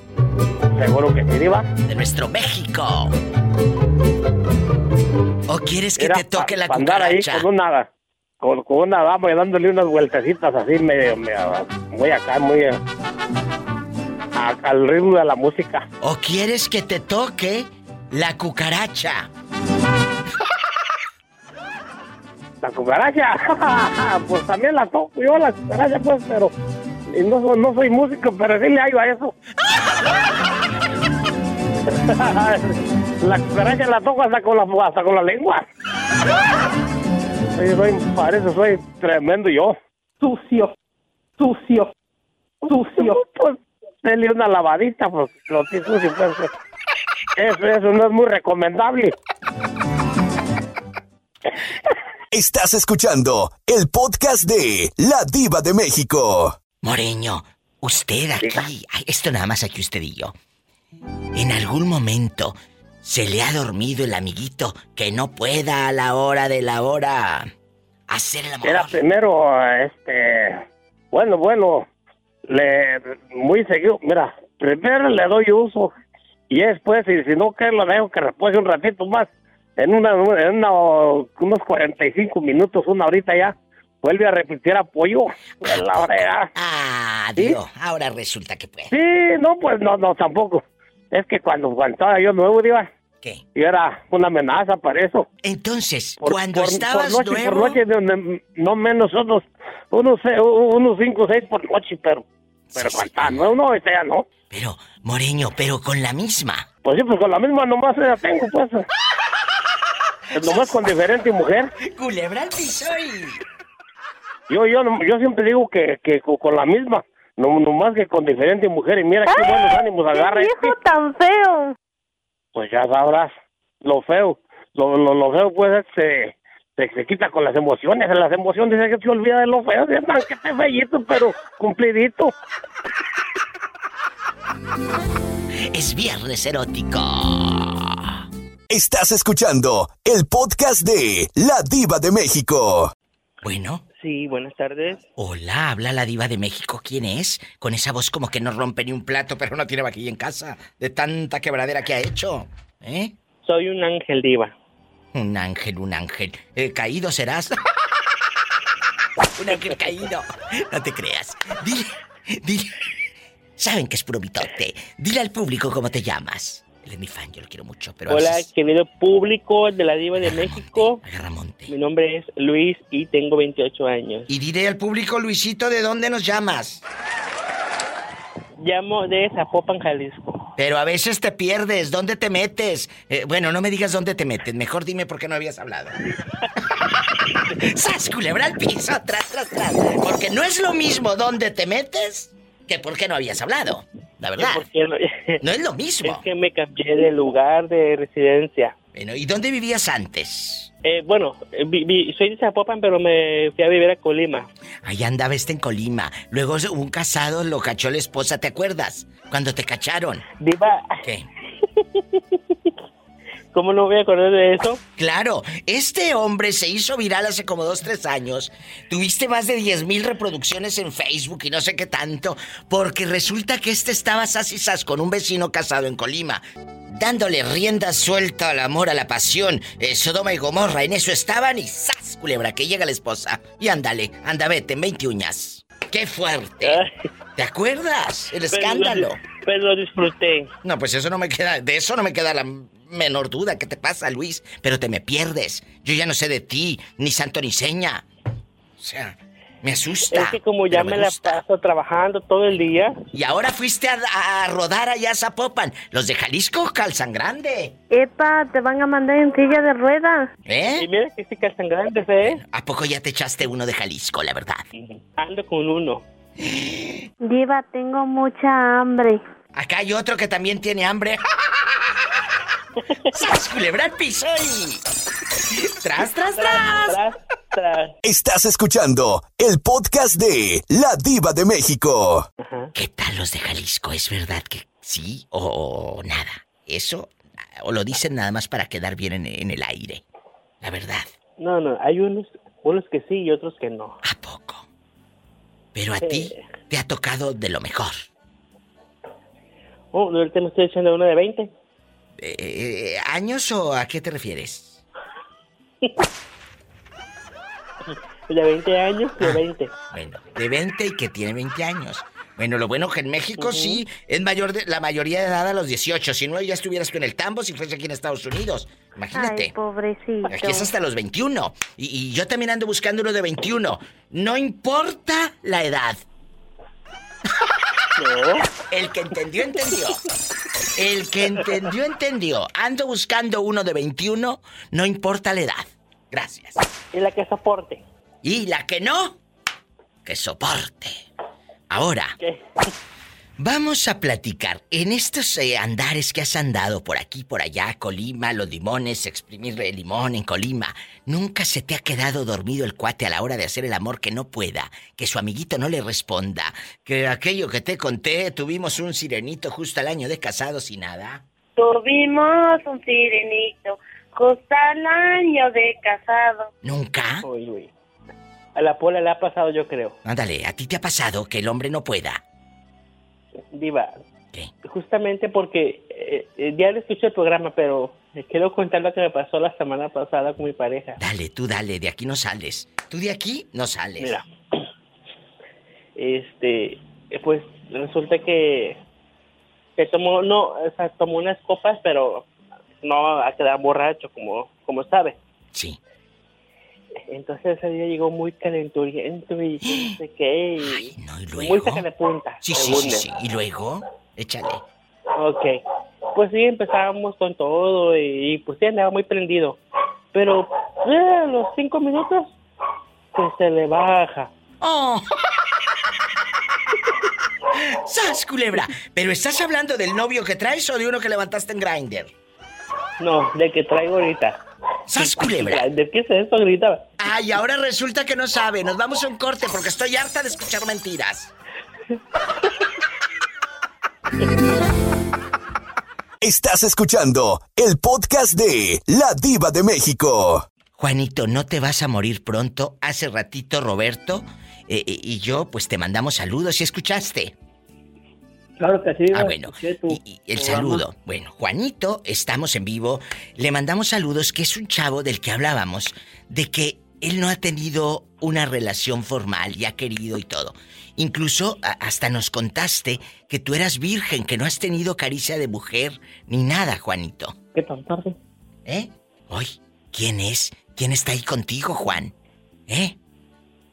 Seguro que sí, Diva. De nuestro México. ¿O quieres que Era te toque pa- la pa andar ahí cucaracha? con una, con, con una dama y dándole unas vueltecitas así, medio, medio, muy acá, muy eh, a- al ritmo de la música. ¿O quieres que te toque la cucaracha? La cucaracha, pues también la toco yo, la cucaracha, pues, pero no, so- no soy músico, pero sí le hallo a eso. la cucaracha la toco hasta con la, hasta con la lengua. Oye, soy, parece soy tremendo yo. Sucio, sucio, sucio. Pues, dele una lavadita, pues, lo que sucio, pues. Eso, eso no es muy recomendable. Estás escuchando el podcast de La Diva de México. Moreño, usted aquí, esto nada más aquí usted y yo. En algún momento se le ha dormido el amiguito que no pueda a la hora de la hora hacer el amor. Era primero, este, bueno, bueno, le, muy seguido, mira, primero le doy uso y después, si, si no que lo dejo que repose un ratito más, en una, en una, unos 45 minutos, una horita ya, vuelve a repetir apoyo. Pues la ya. Ah, ¿Sí? Dios, ahora resulta que puede. Sí, no, pues no, no, tampoco. Es que cuando, cuando estaba yo nuevo, Diva, ¿Qué? yo era una amenaza para eso. Entonces, Por- cuando por- estabas por noche, nuevo... Por noche, no, no- no menos unos, unos, cinco o seis por noche, pero, pero cuando estaba nuevo, no, ahorita ya no. Pero, Moreño, pero con la misma. Pues sí, pues con la misma nomás ya tengo, pues. Pues nomás con diferente mujer. Culebra al piso y... Yo, yo, yo siempre digo que, que co- con la misma, no, nomás que con diferente mujer. Y mira qué buenos ánimos agarra ¡Qué este. viejo tan feo! Pues ya sabrás, lo feo. Lo, lo, lo feo, pues, se, se, se quita con las emociones. Las emociones es que se olvida de lo feo. Ya saben que esté feíto, pero cumplidito. Es viernes erótico. Estás escuchando el podcast de La Diva de México. Bueno. Sí, buenas tardes. Hola, habla la diva de México. ¿Quién es? Con esa voz como que no rompe ni un plato, pero no tiene vaquilla en casa. De tanta quebradera que ha hecho. ¿Eh? Soy un ángel diva. Un ángel, un ángel. Eh, ¿Caído serás? un ángel caído. No te creas. Dile, dile. Saben que es puro mitote. Dile al público cómo te llamas. Él es mi fan, yo lo quiero mucho, pero Hola, veces- querido público de la Diva de México. Agarramonte. Mi nombre es Luis y tengo 28 años. Y diré al público, Luisito, ¿de dónde nos llamas? Llamo de Zapopan, Jalisco. Pero a veces te pierdes, ¿dónde te metes? Eh, bueno, no me digas dónde te metes, mejor dime por qué no habías hablado. ¡Sas, culebra al piso, tras, tras, tras! Porque no es lo mismo dónde te metes que por qué no habías hablado, la verdad. No, No es lo mismo. Es que me cambié de lugar de residencia. Bueno, ¿y dónde vivías antes? Eh, bueno, eh, vi- vi- soy de Zapopan, pero me fui a vivir a Colima. Allá andaba este en Colima. Luego un casado lo cachó la esposa, ¿te acuerdas? Cuando te cacharon. Diva. ¿Qué? ¿Cómo no voy a acordar de eso? Claro, este hombre se hizo viral hace como dos, tres años. Tuviste más de 10 mil reproducciones en Facebook y no sé qué tanto, porque resulta que este estaba sas y sas con un vecino casado en Colima, dándole rienda suelta al amor, a la pasión. eh, Sodoma y Gomorra, en eso estaban y sas, culebra, que llega la esposa. Y ándale, anda, vete, en 20 uñas. ¡Qué fuerte! ¿Te acuerdas? El escándalo. Pero lo disfruté. No, pues eso no me queda, de eso no me queda la menor duda. ¿Qué te pasa, Luis? Pero te me pierdes. Yo ya no sé de ti, ni santo ni seña. O sea, me asusta. Es que como ya me, la paso trabajando todo el día. Y ahora fuiste a, a rodar allá a Zapopan. Los de Jalisco calzan grande. Epa, te van a mandar en silla de ruedas. ¿Eh? Y mira que sí calzan grandes, ¿eh? ¿A poco ya te echaste uno de Jalisco, la verdad? Ando con uno. Diva, tengo mucha hambre. Acá hay otro que también tiene hambre. ¡Sas, culebra al piso y... ¡Tras, tras, tras! Estás escuchando el podcast de La Diva de México. ¿Qué tal los de Jalisco? ¿Es verdad que sí o nada? ¿Eso? ¿O lo dicen nada más para quedar bien en, en el aire? La verdad. No, no, hay unos, unos que sí y otros que no. ¿A poco? Pero a ti te ha tocado de lo mejor. Oh, ahorita me estoy echando uno de 20. Eh, eh, ¿Años o a qué te refieres? De 20 años, de 20. Bueno, de 20 y que tiene 20 años. Bueno, lo bueno que en México sí es mayor de, la mayoría de edad a los 18. Si no, ya estuvieras con el tambo si fuese aquí en Estados Unidos. Imagínate. Ay, pobrecito. Aquí es hasta los 21. Y, y yo también ando buscando uno de 21. No importa la edad. El que entendió, entendió. El que entendió, entendió. Ando buscando uno de 21, no importa la edad. Gracias. Y la que soporte. Y la que no, que soporte. Ahora, vamos a platicar. En estos eh, andares que has andado por aquí, por allá, Colima, los limones, exprimir el limón en Colima, ¿nunca se te ha quedado dormido el cuate a la hora de hacer el amor que no pueda? Que su amiguito no le responda. Que aquello que te conté, tuvimos un sirenito justo al año de casados y nada. Tuvimos un sirenito justo al año de casado. ¿Nunca? Uy, uy. A la pola le ha pasado, yo creo. Ándale, ¿a ti te ha pasado que el hombre no pueda? Diva. Justamente porque eh, eh, ya le escuché el programa, pero quiero contar lo que me pasó la semana pasada con mi pareja. Dale, tú dale, de aquí no sales. Tú de aquí no sales. Mira. Este, pues resulta que se tomó, no, o sea, tomó unas copas, pero no a quedar borracho, como, como sabe. Sí. Entonces ese día llegó muy calenturiento y no sé qué, y muy saca de punta. Sí, sí, sí, sí. Y luego, échale. Ok. Pues sí, empezábamos con todo y, y, pues sí, andaba muy prendido. Pero eh, a los cinco minutos, pues se le baja. ¡Oh! ¡Sas, culebra! ¿Pero estás hablando del novio que traes o de uno que levantaste en Grinder? No, de que traigo ahorita. ¡Sas, culebra! ¿De qué es eso? Gritaba. Ay, ahora resulta que no sabe. Nos vamos a un corte porque estoy harta de escuchar mentiras. Estás escuchando el podcast de La Diva de México. Juanito, no te vas a morir pronto. Hace ratito Roberto eh, eh, y yo pues te mandamos saludos, ¿y escuchaste? Claro que sí. Ah, bueno. Y, el saludo. Bueno, Juanito, estamos en vivo. Le mandamos saludos, que es un chavo del que hablábamos, de que él no ha tenido una relación formal y ha querido y todo. Incluso hasta nos contaste que tú eras virgen, que no has tenido caricia de mujer ni nada, Juanito. ¿Qué tan tarde? ¿Eh? Hoy, ¿quién es? ¿Quién está ahí contigo, Juan? ¿Eh?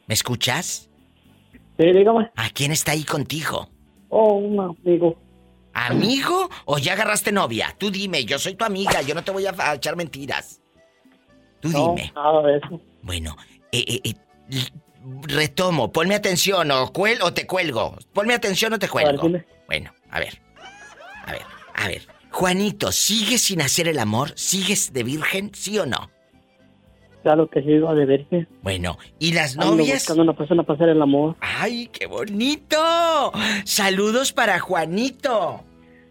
¿Me escuchas? Sí, dígame. ¿A quién está ahí contigo? Oh, un amigo. ¿Amigo? ¿O ya agarraste novia? Tú dime, yo soy tu amiga, yo no te voy a, echar mentiras. Tú dime. Nada de eso. Bueno, eh, eh, eh, retomo, ponme atención o, cuel, o te cuelgo. Ponme atención o te cuelgo. bueno, a ver. A ver, a ver. Juanito, ¿sigues sin hacer el amor? ¿Sigues de virgen, sí o no? Claro que sí, de virgen. Bueno, ¿y las novias? buscando una persona para hacer el amor. ¡Ay, qué bonito! Saludos para Juanito.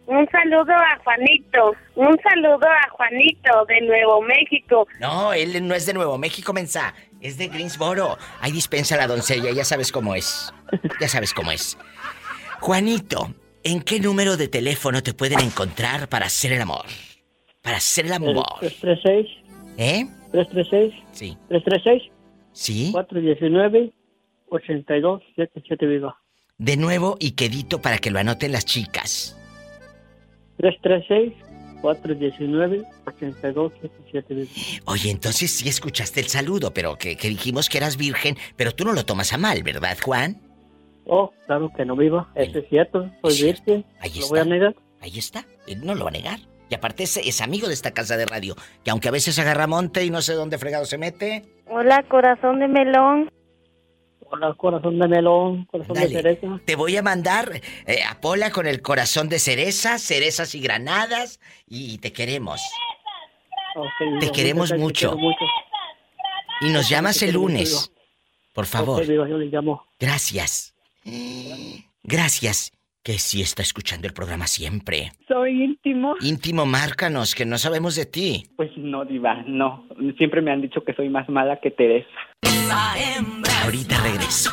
Un saludo a Juanito. Un saludo a Juanito de Nuevo México. No, él no es de Nuevo México, mensa. Es de Greensboro. Ahí dispensa la doncella, ya sabes cómo es. Ya sabes cómo es. Juanito, ¿en qué número de teléfono te pueden encontrar para hacer el amor? Para hacer el amor. 336. ¿Eh? 336. Sí. 336. Sí. 419 8277 viva. De nuevo y quedito para que lo anoten las chicas. 336 419 8277 viva. Oye, entonces sí escuchaste el saludo, pero que, dijimos que eras virgen, pero tú no lo tomas a mal, ¿verdad, Juan? Oh, claro que no viva. Eso es cierto, soy virgen. Ahí ¿Lo voy a negar? Ahí está, él no lo va a negar. Y aparte es, amigo de esta casa de radio, que aunque a veces agarra monte y no sé dónde fregado se mete. Hola, corazón de melón. Hola, corazón de melón, corazón de cereza. Te voy a mandar eh, a Pola con el corazón de cereza, cerezas y granadas, y te queremos. te queremos mucho. Y nos llamas el lunes. Por favor. yo le llamo. Gracias. Gracias que sí está escuchando el programa siempre. Soy íntimo. Íntimo, márcanos, que no sabemos de ti. Pues no, Diva, no. Siempre me han dicho que soy más mala que Teresa. Ahorita regreso.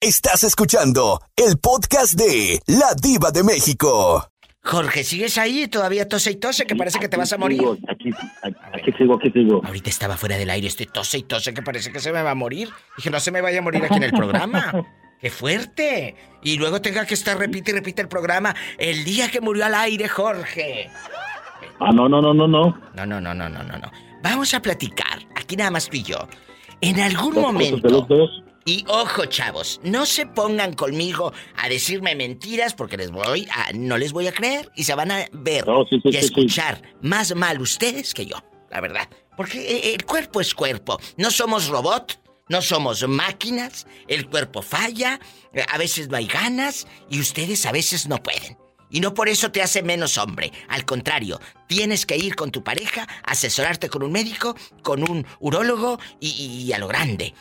Estás escuchando el podcast de La Diva de México. Jorge, ¿sigues ahí? Todavía tose y tose, que parece que te vas a morir. aquí, aquí, sigo, aquí sigo. Ahorita estaba fuera del aire, estoy tose y tose, que parece que se me va a morir. Dije, no se me vaya a morir aquí en el programa. ¡Qué fuerte! Y luego tenga que estar, repite y repite el programa. El día que murió al aire, Jorge. Ah, no, no, no, no, no. No, no, no, no, no, no, no. Vamos a platicar. Aquí nada más tú y yo. En algún momento. Y ojo, chavos, no se pongan conmigo a decirme mentiras porque les voy a, no les voy a creer y se van a ver y a escuchar más mal ustedes que yo, la verdad. Porque eh, el cuerpo es cuerpo, no somos robot, no somos máquinas, el cuerpo falla, a veces no hay ganas y ustedes a veces no pueden. Y no por eso te hace menos hombre. Al contrario, tienes que ir con tu pareja, asesorarte con un médico, con un urólogo y a lo grande.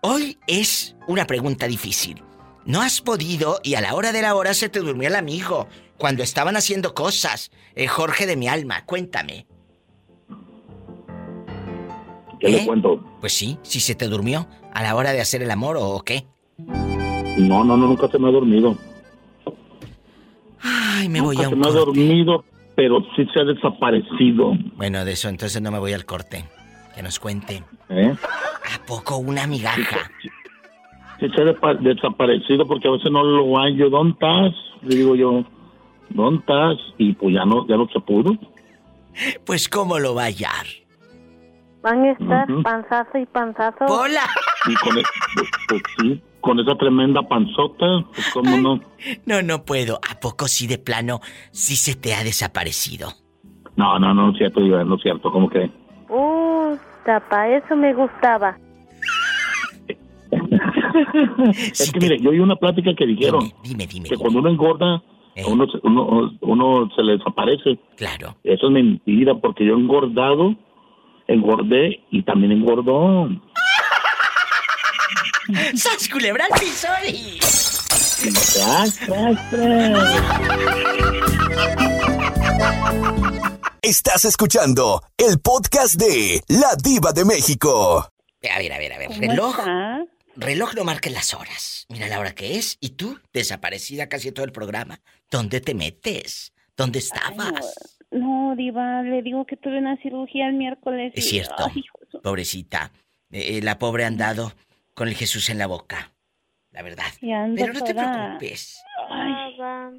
Hoy es una pregunta difícil. No has podido y a la hora de la hora se te durmió el amigo cuando estaban haciendo cosas. Eh, Jorge de mi alma, cuéntame. ¿Qué le ¿Eh? cuento? Pues sí, si se te durmió a la hora de hacer el amor o qué. No, no, no, nunca se me ha dormido. Ay, me voy a un se me ha dormido, pero sí se ha desaparecido. Bueno, de eso entonces no me voy al corte. Que nos cuente. ¿Eh? ¿A poco una migaja? Sí, se ha desaparecido porque a veces no lo hallo. ¿Dónde estás? Le digo yo, ¿dónde estás? Y pues ya no, ya no se pudo. Pues cómo lo va a hallar. Van a estar panzazo y panzazo. ¡Hola! Y con, e, pues, pues, sí, con esa tremenda panzota, pues cómo no. No, no puedo. ¿A poco sí de plano sí se te ha desaparecido? No, no, no, no es cierto, no es cierto, ¿cómo que? Uh, tapa, eso me gustaba. es que mire, yo oí una plática que dijeron dime, dime, que cuando uno engorda, eh. uno, uno, uno, se le desaparece. Claro. Eso es mentira, porque yo he engordado, engordé y también engordó. ¡Sas culebra al piso Tras, tras, tras. Estás escuchando el podcast de La Diva de México. A ver, a ver, a ver. ¿Cómo Reloj. está? Reloj no marca las horas. Mira la hora que es. Y tú, desaparecida casi todo el programa. ¿Dónde te metes? ¿Dónde estabas? No, Diva, le digo que tuve una cirugía el miércoles. Es y- cierto. Ay, Pobrecita. Eh, eh, la pobre ha andado con el Jesús en la boca. La verdad. Pero no te preocupes. Ay,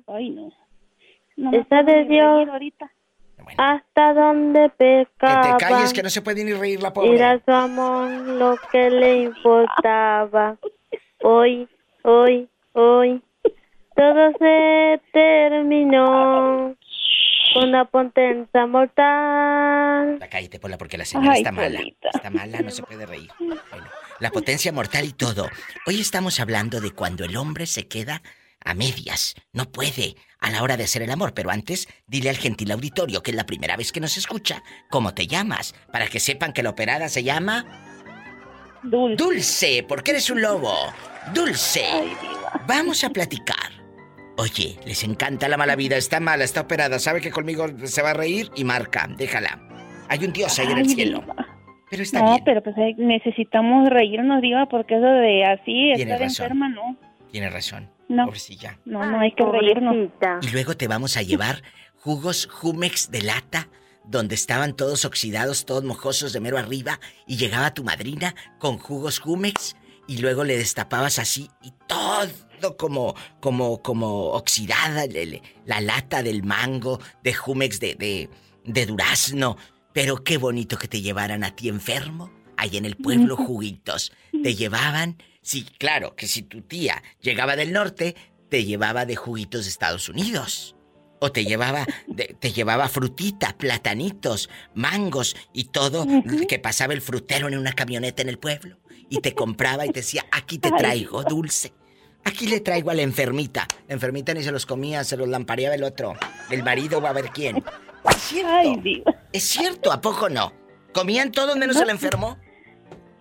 ay, no. Está de Dios. Hasta donde Que pecaba. te calles, que no se puede ni reír la pobre. a su amor lo que le importaba. Hoy, hoy, hoy, todo se terminó con una potencia mortal. La cállate, Pola, porque la señora Ay, está mala. Está mala, no se puede reír. Bueno, la potencia mortal y todo. Hoy estamos hablando de cuando el hombre se queda a medias. No puede a la hora de hacer el amor. Pero antes, dile al gentil auditorio, que es la primera vez que nos escucha, cómo te llamas. Para que sepan que la operada se llama... Dulce. Dulce, porque eres un lobo. Dulce. Vamos a platicar. Oye, les encanta la mala vida, está mala, está operada, sabe que conmigo se va a reír y marca, déjala. Hay un Dios ahí en el cielo. Pero está no, bien. pero pues eh, necesitamos reírnos, Diva, porque eso de así, Tienes estar razón. enferma, no. Tiene razón. No. Pobrecilla. No, no hay que reírnos. Y luego te vamos a llevar jugos Jumex de lata, donde estaban todos oxidados, todos mojosos de mero arriba, y llegaba tu madrina con jugos Jumex, y luego le destapabas así, y todo como, como, como oxidada, le- le- la lata del mango, de Jumex de, de, de durazno. Pero qué bonito que te llevaran a ti enfermo, ahí en el pueblo juguitos. Te llevaban, sí, claro, que si tu tía llegaba del norte, te llevaba de juguitos de Estados Unidos. O te llevaba, de- te llevaba frutita, platanitos, mangos y todo, que pasaba el frutero en una camioneta en el pueblo. Y te compraba y te decía, aquí te traigo, dulce. Aquí le traigo a la enfermita. La enfermita ni se los comía, se los lampareaba el otro. El marido va a ver quién. Es cierto. Es cierto, ¿a poco no? ¿Comían todos menos el enfermo?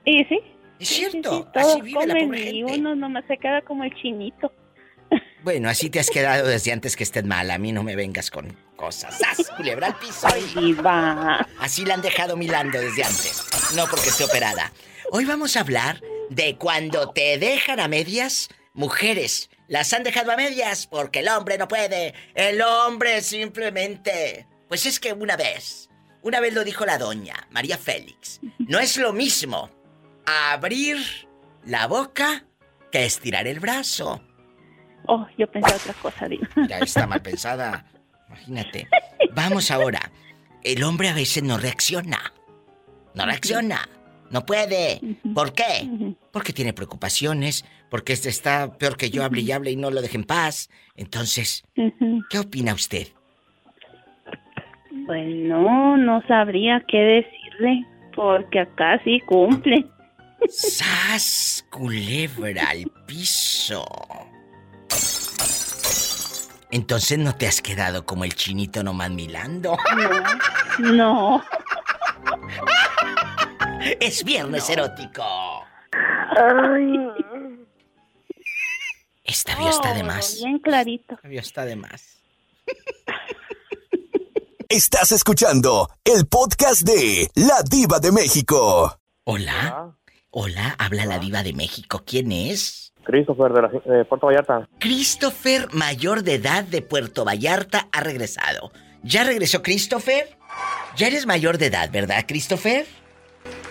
Y sí. Es cierto, Todos así vive la pobre y uno nomás se queda como el chinito. Bueno, así te has quedado desde antes que estés mal. A mí no me vengas con cosas. ¡Sas! Culebra al piso. Así la han dejado milando desde antes. No porque esté operada. Hoy vamos a hablar de cuando te dejan a medias mujeres. Las han dejado a medias porque el hombre no puede. El hombre simplemente. Pues es que una vez, una vez lo dijo la doña, María Félix. No es lo mismo abrir la boca que estirar el brazo. Oh, yo pensé otra cosa, Diva. Ya está mal pensada. Imagínate. Vamos ahora. El hombre a veces no reacciona. No reacciona. No puede. ¿Por qué? Porque tiene preocupaciones, porque este está peor que yo, hable y hable y no lo deje en paz. Entonces, ¿qué opina usted? Bueno, no sabría qué decirle, porque acá sí cumple. ¡Sas! Culebra al piso. Entonces no te has quedado como el chinito nomás milando. No. Es viernes erótico. Esta está de más. Bien clarito. Está de más. Estás escuchando el podcast de La Diva de México. Hola. Hola, habla la diva de México. ¿Quién es? Christopher de, la, de Puerto Vallarta. Christopher, mayor de edad de Puerto Vallarta, ha regresado. ¿Ya regresó Christopher? Ya eres mayor de edad, ¿verdad, Christopher?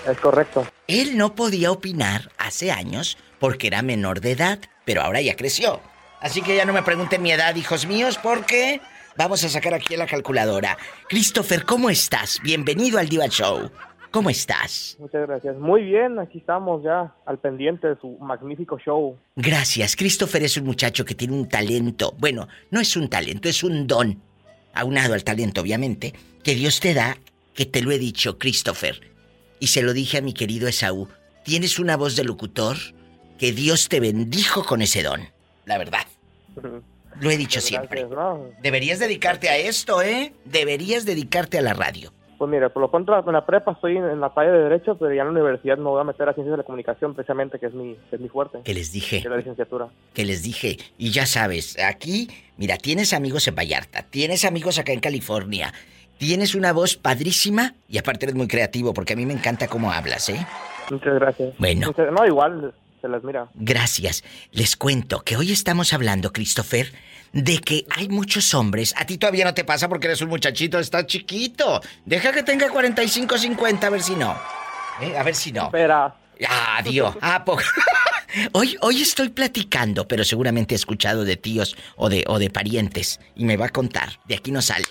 Es correcto. Él no podía opinar hace años porque era menor de edad, pero ahora ya creció. Así que ya no me pregunten mi edad, hijos míos, porque vamos a sacar aquí la calculadora. Christopher, ¿cómo estás? Bienvenido al Diva Show. ¿Cómo estás? Muchas gracias. Muy bien, aquí estamos ya al pendiente de su magnífico show. Gracias. Christopher es un muchacho que tiene un talento. Bueno, no es un talento, es un don. Aunado al talento, obviamente, que Dios te da, que te lo he dicho, Christopher. Y se lo dije a mi querido Esaú. Tienes una voz de locutor que Dios te bendijo con ese don. La verdad. Lo he dicho Muchas siempre. Deberías dedicarte a esto, ¿eh? Deberías dedicarte a la radio. Pues mira, por lo pronto en la prepa estoy en, la talla de Derecho, pero ya en la universidad me voy a meter a Ciencias de la Comunicación, precisamente, que es mi, que es mi fuerte. Que les dije. Que la licenciatura. Que les dije. Y ya sabes, aquí, mira, tienes amigos en Vallarta, tienes amigos acá en California, tienes una voz padrísima y aparte eres muy creativo porque a mí me encanta cómo hablas, ¿eh? Muchas gracias. Bueno. Muchas- no, igual, se las mira. Gracias. Les cuento que hoy estamos hablando, Christopher, de que hay muchos hombres. A ti todavía no te pasa porque eres un muchachito, estás chiquito. Deja que tenga 45, 50, a ver si no. ¿Eh? A ver si no. Espera. Ah, Dios. Ah, poco. Hoy, hoy estoy platicando, pero seguramente he escuchado de tíos o de, o de parientes y me va a contar. De aquí no sale.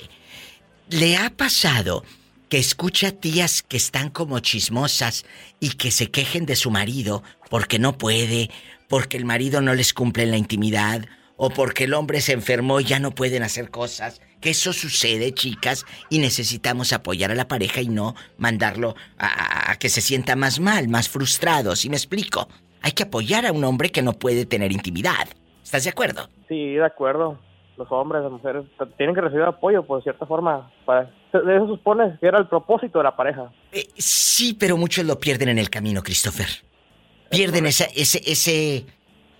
¿Le ha pasado que escucha tías que están como chismosas y que se quejen de su marido porque no puede, porque el marido no les cumple en la intimidad o porque el hombre se enfermó y ya no pueden hacer cosas? Que eso sucede, chicas, y necesitamos apoyar a la pareja y no mandarlo a, a- que se sienta más mal, más frustrado, ¿sí me explico? Hay que apoyar a un hombre que no puede tener intimidad. ¿Estás de acuerdo? Sí, de acuerdo. Los hombres, las mujeres tienen que recibir apoyo, por cierta forma. Para... De eso supone que era el propósito de la pareja. Eh, sí, pero muchos lo pierden en el camino, Christopher. Pierden ese, ese, ese,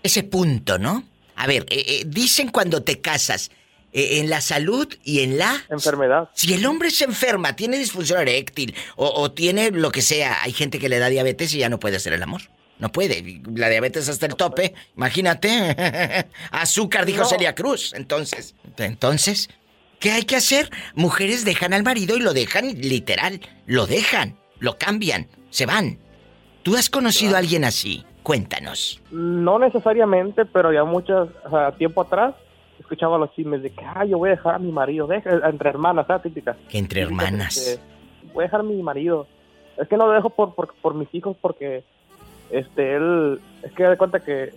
ese punto, ¿no? A ver, eh, eh, dicen cuando te casas, eh, en la salud y en la... Enfermedad. Si el hombre se enferma, tiene disfunción eréctil o, o tiene lo que sea, hay gente que le da diabetes y ya no puede hacer el amor. No puede. La diabetes hasta el tope. Imagínate. Azúcar, dijo No. Celia Cruz. Entonces, entonces, ¿qué hay que hacer? Mujeres dejan al marido y lo dejan literal. Lo dejan, lo cambian, se van. ¿Tú has conocido a alguien así? Cuéntanos. No necesariamente, pero ya muchas, o sea, tiempo atrás, escuchaba los chismes de que, ah, yo voy a dejar a mi marido, deja, entre hermanas, ¿sabes? Típica. Que entre hermanas. Voy a dejar a mi marido. Es que no lo dejo por, por, por mis hijos porque, este, él, es que de cuenta que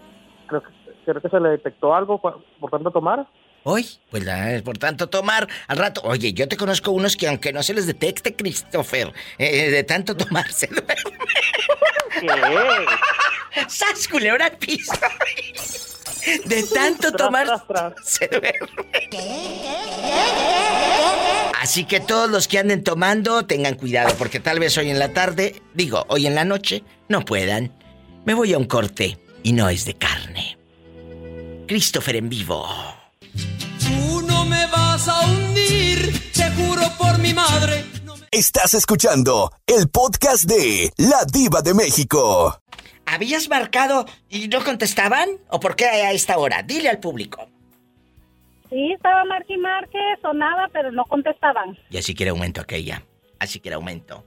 creo que, creo que se le detectó algo por tanto tomar. Hoy, pues la- por tanto tomar al rato. Oye, yo te conozco unos que aunque no se les detecte, Christopher, eh, de tanto tomar se duermen. ¡Sas, culebra al piso! De tanto tomar se duerme. Así que todos los que anden tomando, tengan cuidado, porque tal vez hoy en la tarde, digo, hoy en la noche, no puedan. Me voy a un corte y no es de carne. Christopher en vivo. Tú no me vas a hundir, te juro por mi madre. Estás escuchando el podcast de La Diva de México. ¿Habías marcado y no contestaban? ¿O por qué a esta hora? Dile al público. Sí, estaba Marqui Márquez, sonaba, pero no contestaban. Y así quiere aumento aquella. Así quiere aumento.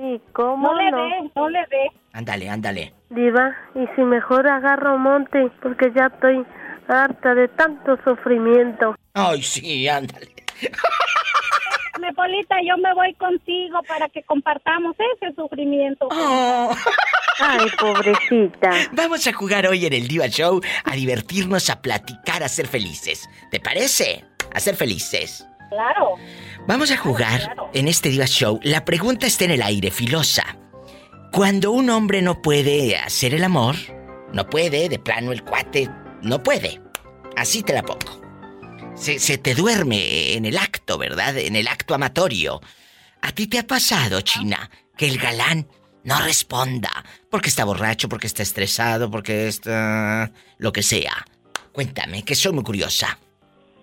Sí, ¿cómo No le no? dé, no le dé. Ándale, ándale. Diva, y si mejor agarro monte, porque ya estoy harta de tanto sufrimiento. Ay, sí, ándale. Me Polita, yo me voy contigo para que compartamos ese sufrimiento. Ay, pobrecita. Vamos a jugar hoy en el Diva Show, a divertirnos, a platicar, a ser felices. ¿Te parece? A ser felices. Claro. Vamos a jugar en este Diva Show. La pregunta está en el aire, filosa. Cuando un hombre no puede hacer el amor, no puede, de plano el cuate, no puede. Así te la pongo. Se, se te duerme en el acto, ¿verdad? En el acto amatorio. ¿A ti te ha pasado, China, que el galán no responda? Porque está borracho, porque está estresado, porque está... lo que sea. Cuéntame, que soy muy curiosa.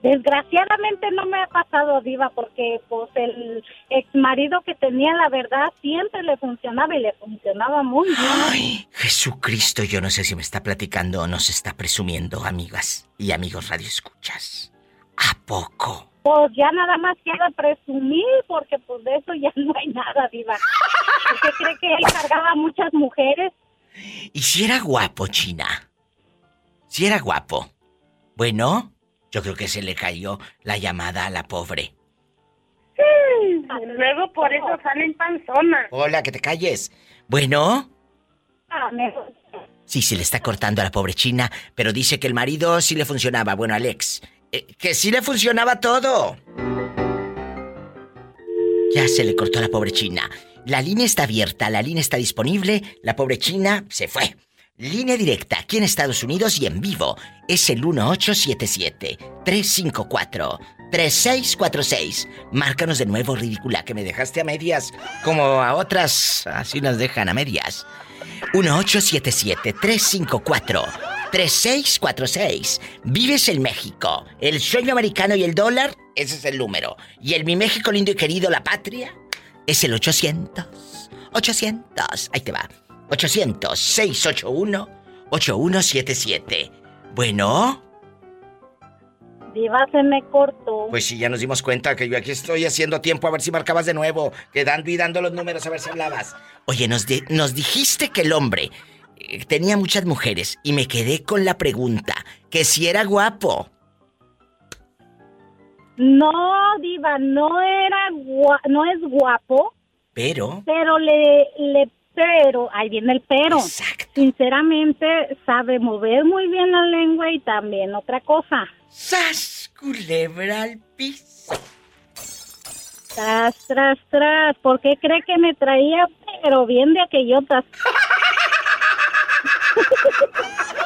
Desgraciadamente no me ha pasado, Diva, porque pues el ex marido que tenía, la verdad, siempre le funcionaba y le funcionaba muy bien. Jesucristo, yo no sé si me está platicando o nos está presumiendo, amigas y amigos radioescuchas. ¿A poco? Pues ya nada más queda presumir, porque pues de eso ya no hay nada, Diva. ¿Usted cree que él cargaba a muchas mujeres? ¿Y si era guapo, China? Si era guapo. Bueno, yo creo que se le cayó la llamada a la pobre. Luego por eso salen panzonas. Hola, que te calles. Bueno, Ah, me- sí, se le está cortando a la pobre China, pero dice que el marido sí le funcionaba. Bueno, Alex, eh, que sí le funcionaba todo. Ya se le cortó a la pobre China. La línea está abierta, la línea está disponible, la pobre China se fue. Línea directa aquí en Estados Unidos y en vivo es el 3646. Márcanos de nuevo, ridícula, que me dejaste a medias, como a otras, así nos dejan a medias. 1877-354-3646. Vives en México. El sueño americano y el dólar, ese es el número. Y el mi México lindo y querido, la patria, es el 800. 800. Ahí te va. 800-681-8177. Bueno. Diva se me cortó. Pues sí, ya nos dimos cuenta que yo aquí estoy haciendo tiempo a ver si marcabas de nuevo, quedando y dando los números a ver si hablabas. Oye, nos, di- nos dijiste que el hombre eh, tenía muchas mujeres y me quedé con la pregunta, que si era guapo. No, Diva, no era gua- no es guapo, Pero, pero le, le, pero, ahí viene el pero. Sinceramente, sabe mover muy bien la lengua y también otra cosa. ¡Sas! Culebra al piso. Tras, tras, tras. ¿Por qué cree que me traía, pero bien de aquellotas?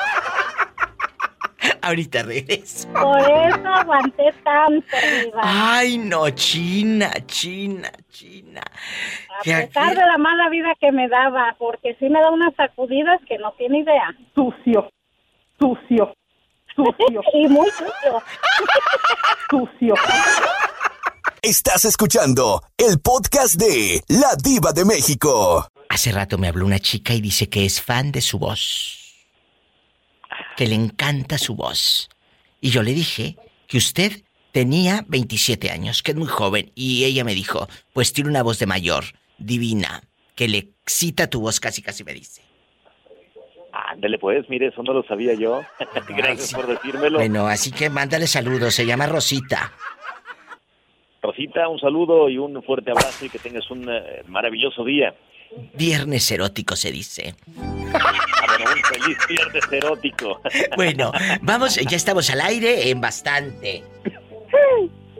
ahorita regreso. Por eso aguanté tanto, Diva. Ay, no, China, China, China. A Que pesar aquí- de la mala vida que me daba, porque sí me da unas sacudidas que no tiene idea. Sucio, sucio, sucio. y muy sucio. Sucio. Estás escuchando el podcast de La Diva de México. Hace rato me habló una chica y dice que es fan de su voz. Que le encanta su voz. Y yo le dije que usted tenía 27 años, que es muy joven. Y ella me dijo, pues tiene una voz de mayor, divina, que le excita tu voz, casi casi me dice. Ándale pues, mire, eso no lo sabía yo. Gracias por decírmelo. Bueno, así que mándale saludos, se llama Rosita. Rosita, un saludo y un fuerte abrazo y que tengas un eh, maravilloso día. Viernes erótico se dice. Bueno, un feliz viernes erótico. Bueno, vamos, ya estamos al aire en bastante.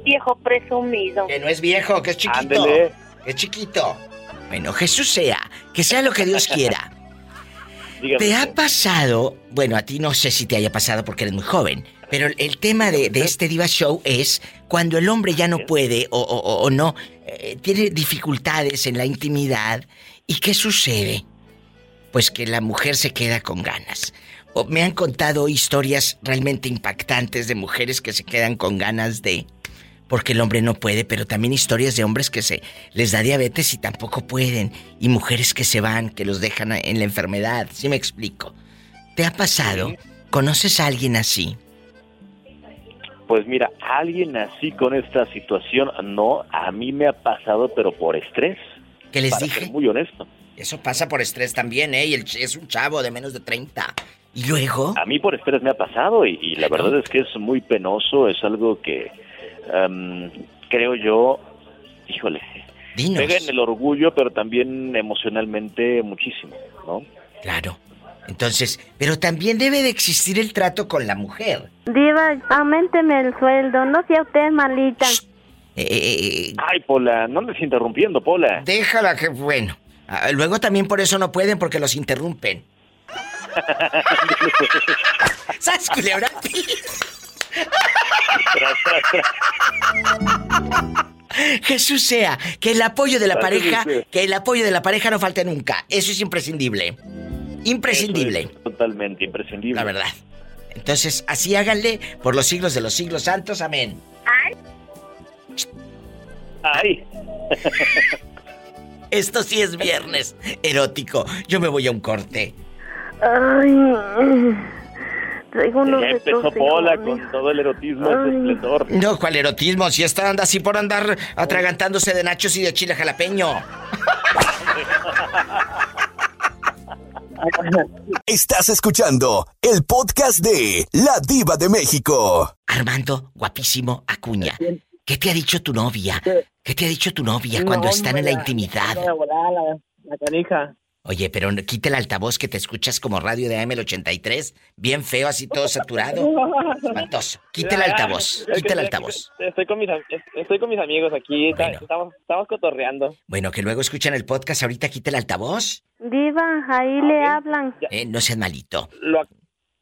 Viejo presumido. Que no es viejo, que es chiquito. Ándele. Que es chiquito. Bueno, Jesús sea, que sea lo que Dios quiera. Dígame ¿Te ha pasado? Bueno, a ti no sé si te haya pasado porque eres muy joven, pero el- tema de, de este Diva Show es cuando el hombre ya no puede o, o- o- o no, eh, tiene dificultades en la intimidad. ¿Y qué sucede? Pues que la mujer se queda con ganas. O me han contado historias realmente impactantes de mujeres que se quedan con ganas de... Porque el hombre no puede, pero también historias de hombres que se les da diabetes y tampoco pueden. Y mujeres que se van, que los dejan en la enfermedad. ¿Sí me explico? ¿Te ha pasado? ¿Conoces a alguien así? Pues mira, alguien así con esta situación, no, a mí me ha pasado, pero por estrés. ¿Qué les para dije? ser muy honesto. Eso pasa por estrés también, ¿eh? Y el ch- es un chavo de menos de 30. ¿Y luego? A mí por estrés me ha pasado y, y la verdad es que es muy penoso, es algo que em, creo yo, híjole, Dinos. pega en el orgullo, pero también emocionalmente muchísimo, ¿no? Claro. Entonces, pero también debe de existir el trato con la mujer. Diva, aumenteme el sueldo, no sea usted malita. Eh, Ay, Pola, no estés interrumpiendo, Pola. Déjala que, bueno. Ah, Luego también por eso no pueden porque los interrumpen. ¡Sas, culebra! Jesús sea, que el apoyo de la Gracias, pareja, que el apoyo de la pareja no falte nunca. Eso es imprescindible. Imprescindible. Es totalmente imprescindible. La verdad. Entonces, así háganle por los siglos de los siglos santos. Amén. Ay. Esto sí es viernes erótico. Yo me voy a un corte. Ay, traigo unos Ya empezó retos, Pola con todo el erotismo, esplendor. No, ¿cuál erotismo? Si esta anda así por andar atragantándose de nachos y de chile jalapeño. Estás escuchando el podcast de La Diva de México. Armando, guapísimo, Acuña. ¿Qué te ha dicho tu novia? ¿Qué te ha dicho tu novia cuando están en la intimidad? La, la, la, la canija. Oye, pero quita el altavoz que te escuchas como radio de AM83. Bien feo, así todo saturado. Espantoso. Quita el altavoz. Quita el altavoz. Estoy con mis, estoy con mis amigos aquí, está- estamos, estamos cotorreando. Bueno, que luego escuchan el podcast. Ahorita quita el altavoz. Diva, ahí le hablan. Eh, no seas malito. Lo,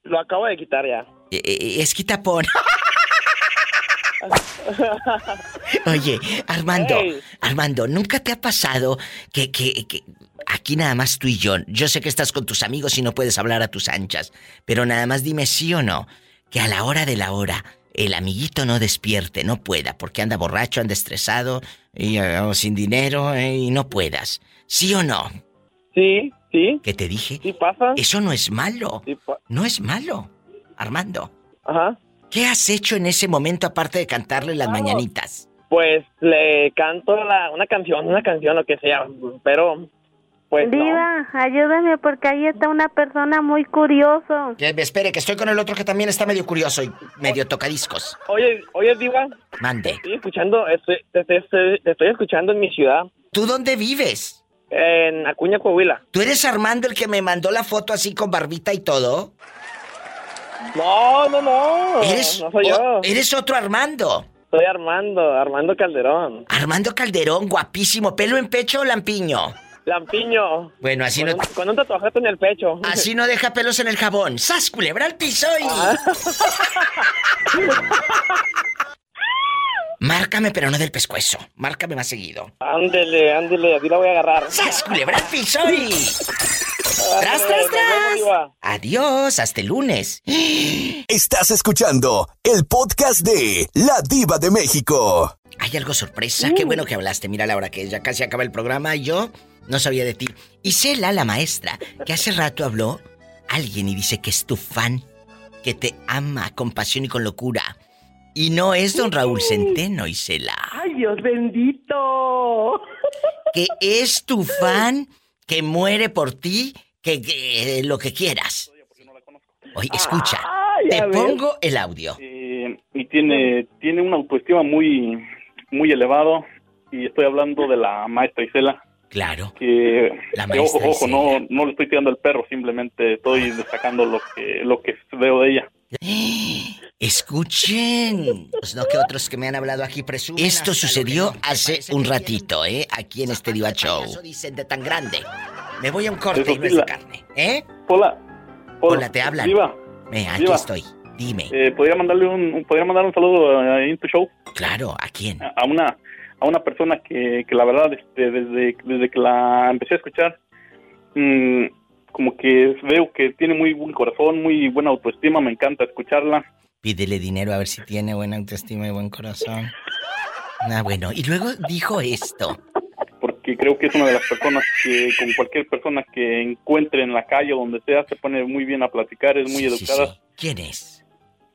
lo acabo de quitar ya. Eh, eh, es quitapón. Oye, Armando. Armando, ¿nunca te ha pasado que, que, que aquí nada más tú y yo, yo sé que estás con tus amigos y no puedes hablar a tus anchas, pero nada más dime sí o no, que a la hora de la hora el amiguito no despierte, no pueda, porque anda borracho, anda estresado y eh, o sin dinero eh, y no puedas. ¿Sí o no? Sí, sí. ¿Qué te dije? Sí pasa. Eso no es malo. Sí No es malo, Armando. Ajá. ¿Qué has hecho en ese momento aparte de cantarle las mañanitas? Pues le canto la, una canción, una canción, lo que sea, pero pues no. Diva, ayúdame porque ahí está una persona muy curioso. Que me espere, que estoy con el otro que también está medio curioso y medio tocadiscos. Oye, oye, Diva, Mande. estoy escuchando, estoy, te, te- te- te estoy escuchando en mi ciudad. ¿Tú dónde vives? En Acuña, Coahuila. ¿Tú eres Armando el que me mandó la foto así con barbita y todo? No, no, no. ¿Eres, no soy yo. eres otro Armando. Soy Armando, Armando Calderón. Armando Calderón, guapísimo, pelo en pecho o lampiño. Lampiño. Bueno, así con no- Un, con un tatuaje en el pecho. Así no deja pelos en el jabón. ¡Sas, culebra al piso y... Márcame, pero no del pescuezo. Márcame más seguido. Ándele, ándele, así la voy a agarrar. ¡Sas, culebra al piso y... ¡Tras, tras, tras! Diva. Adiós, hasta el lunes. Estás escuchando el podcast de La Diva de México. Hay algo sorpresa. Qué bueno que hablaste. Mira la hora que es. Ya casi acaba el programa y yo no sabía de ti. Y Cela, la maestra, que hace rato habló, alguien y dice que es tu fan, que te ama con pasión y con locura. Y no es don Raúl Centeno, Isela. ¡Ay, Dios bendito! Que es tu fan, que muere por ti, que, que, eh, lo que quieras. Oye, escucha. Ay, te pongo el audio. Eh, y tiene, tiene una autoestima muy, muy elevado. Y estoy hablando de la maestra Isela. Claro. Que, La que ojo, maestra ojo, no, no le estoy tirando el perro, simplemente estoy destacando lo que, lo que veo de ella. Escuchen. Pues no que otros que me han hablado aquí presumen. Esto sucedió hace un ratito, ¿eh? Aquí en este Diva Show. dicen de tan grande. Me voy a un corte Eso y no es de carne. ¿Eh? Hola. Hola, te hablan. Diva, aquí Diva. estoy. Dime. eh, ¿podría mandarle un, un- podría mandar un saludo a- ahí en tu show? Claro, ¿a quién? A una, a una persona que, que la verdad, este, desde, desde que la empecé a escuchar, mm, como que veo que tiene muy buen corazón, muy buena autoestima, me encanta escucharla. Pídele dinero a ver si tiene buena autoestima y buen corazón. Ah, bueno. Y luego dijo esto. porque creo que es una de las personas que con cualquier persona que encuentre en la calle o donde sea se pone muy bien a platicar, es muy Sí, sí, educada sí. ¿Quién es?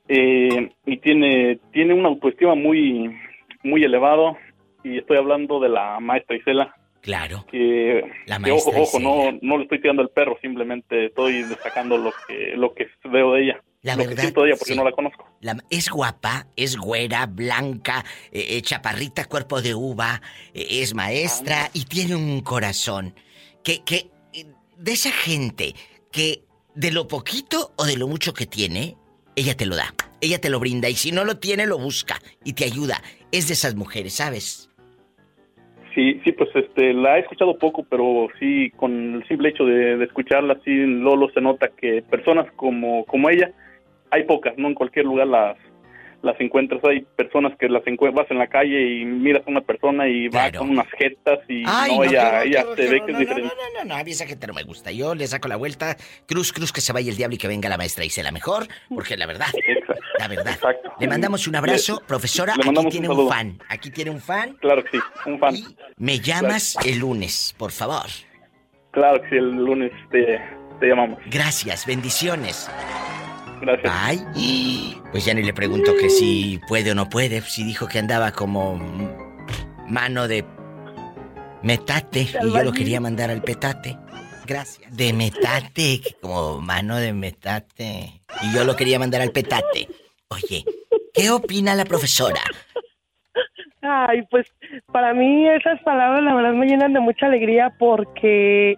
eh, y tiene tiene una autoestima muy muy elevado y estoy hablando de la maestra Isela Claro. que, La que ojo ojo no no le estoy tirando el perro simplemente estoy destacando lo que lo que veo de ella La lo que verdad, siento de ella porque sí. no la conozco La- es guapa, es güera, blanca, eh, eh, chaparrita, cuerpo de uva, eh, es maestra y tiene un corazón. Que, que, de esa gente que de lo poquito o de lo mucho que tiene, ella te lo da. Ella te lo brinda y si no lo tiene, lo busca y te ayuda. Es de esas mujeres, ¿sabes? Sí, sí, pues este, la he escuchado poco, pero sí, con el simple hecho de, de escucharla, sí, Lolo se nota que personas como, como ella, hay pocas, no en cualquier lugar las, las encuentras. Hay personas que las encuentras en la calle y miras a una persona y va con unas jetas y Ay, no, no, ella, horror, ella qué ve que es no, diferente. No, no, no, a mí esa gente no me gusta. Yo le saco la vuelta, cruz, cruz, que se vaya el diablo y que venga la maestra y se la mejor, porque la verdad, la verdad. Le mandamos un abrazo, Le- profesora, le aquí tiene un fan, aquí tiene un fan. Claro que sí, un fan. Me llamas el lunes, por favor. Claro que sí, el lunes te, te llamamos. Gracias, bendiciones. Gracias. Ay, pues ya ni le pregunto que si puede o no puede, si dijo que andaba como mano de metate y yo lo quería mandar al petate. Gracias. De metate, como mano de metate. Y yo lo quería mandar al petate. Oye, ¿qué opina la profesora? Ay, pues para mí esas palabras la verdad me llenan de mucha alegría porque,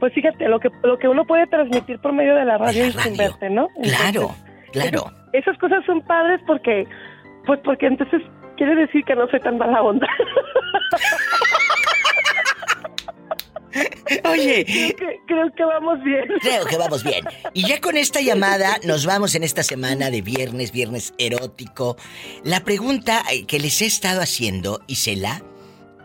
pues fíjate, lo que, lo que uno puede transmitir por medio de la radio y sin verte, ¿no? Claro, claro. Esas cosas son padres porque, pues porque entonces quiere decir que no soy tan mala onda. Oye. Creo que, creo que vamos bien. Creo que vamos bien. Y ya con esta llamada nos vamos en esta semana de viernes, viernes erótico. La pregunta que les he estado haciendo, Isela,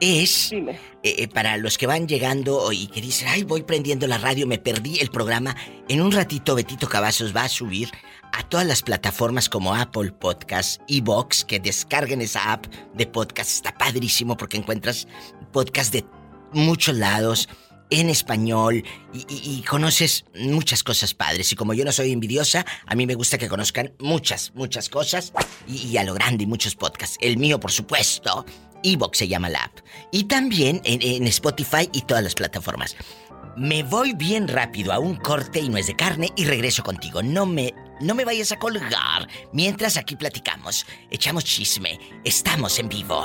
es eh, eh, para los que van llegando y que dicen, ay, voy prendiendo la radio, me perdí el programa. En un ratito Betito Cavazos va a subir a todas las plataformas como Apple Podcast, Evox, que descarguen esa app de podcast. Está padrísimo porque encuentras podcast de muchos lados en español y, y, conoces muchas cosas padres. Y como yo no soy envidiosa, a mí me gusta que conozcan muchas, muchas cosas y, y a lo grande y muchos podcasts. El mío, por supuesto, Evox se llama la app. Y también en, en Spotify y todas las plataformas. Me voy bien rápido a un corte y no es de carne y regreso contigo. No me, no me vayas a colgar. Mientras aquí platicamos, echamos chisme. Estamos en vivo.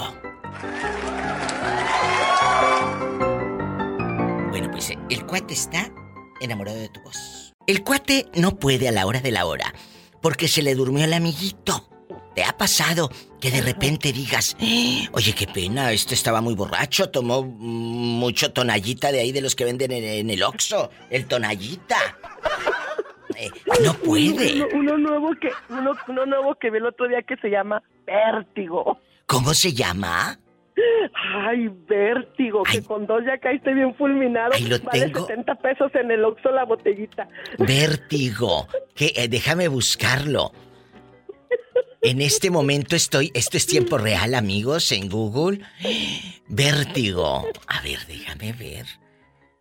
Bueno, pues el cuate está enamorado de tu voz. El cuate no puede a la hora de la hora porque se le durmió el amiguito. ¿Te ha pasado que de repente digas, "Eh, oye, qué pena, este estaba muy borracho, tomó mucho tonallita de ahí de los que venden en, en el Oxxo, el tonallita? Eh, no puede. Uno, uno nuevo que uno, uno nuevo que vi el otro día que se llama Vértigo. ¿Cómo se llama? Ay, Vértigo, que con dos ya caíste bien fulminado. Ahí lo vale tengo. 70 pesos en el Oxxo la botellita. Vértigo. Que eh, déjame buscarlo. En este momento estoy, esto es tiempo real, amigos, en Google. Vértigo. A ver, déjame ver.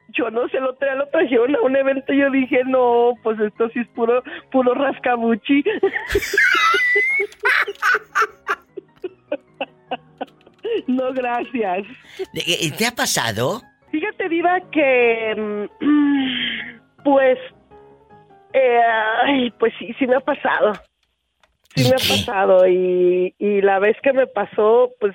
Yo no sé, otro día lo trajeron a un evento y yo dije, no, pues esto sí es puro, puro rascabuchi. no, gracias. Eh, ¿Te ha pasado? Fíjate, Diva, que. mm, Pues. eh, ay, pues sí, sí me ha pasado. Sí me ha pasado. Y, y la vez que me pasó, pues.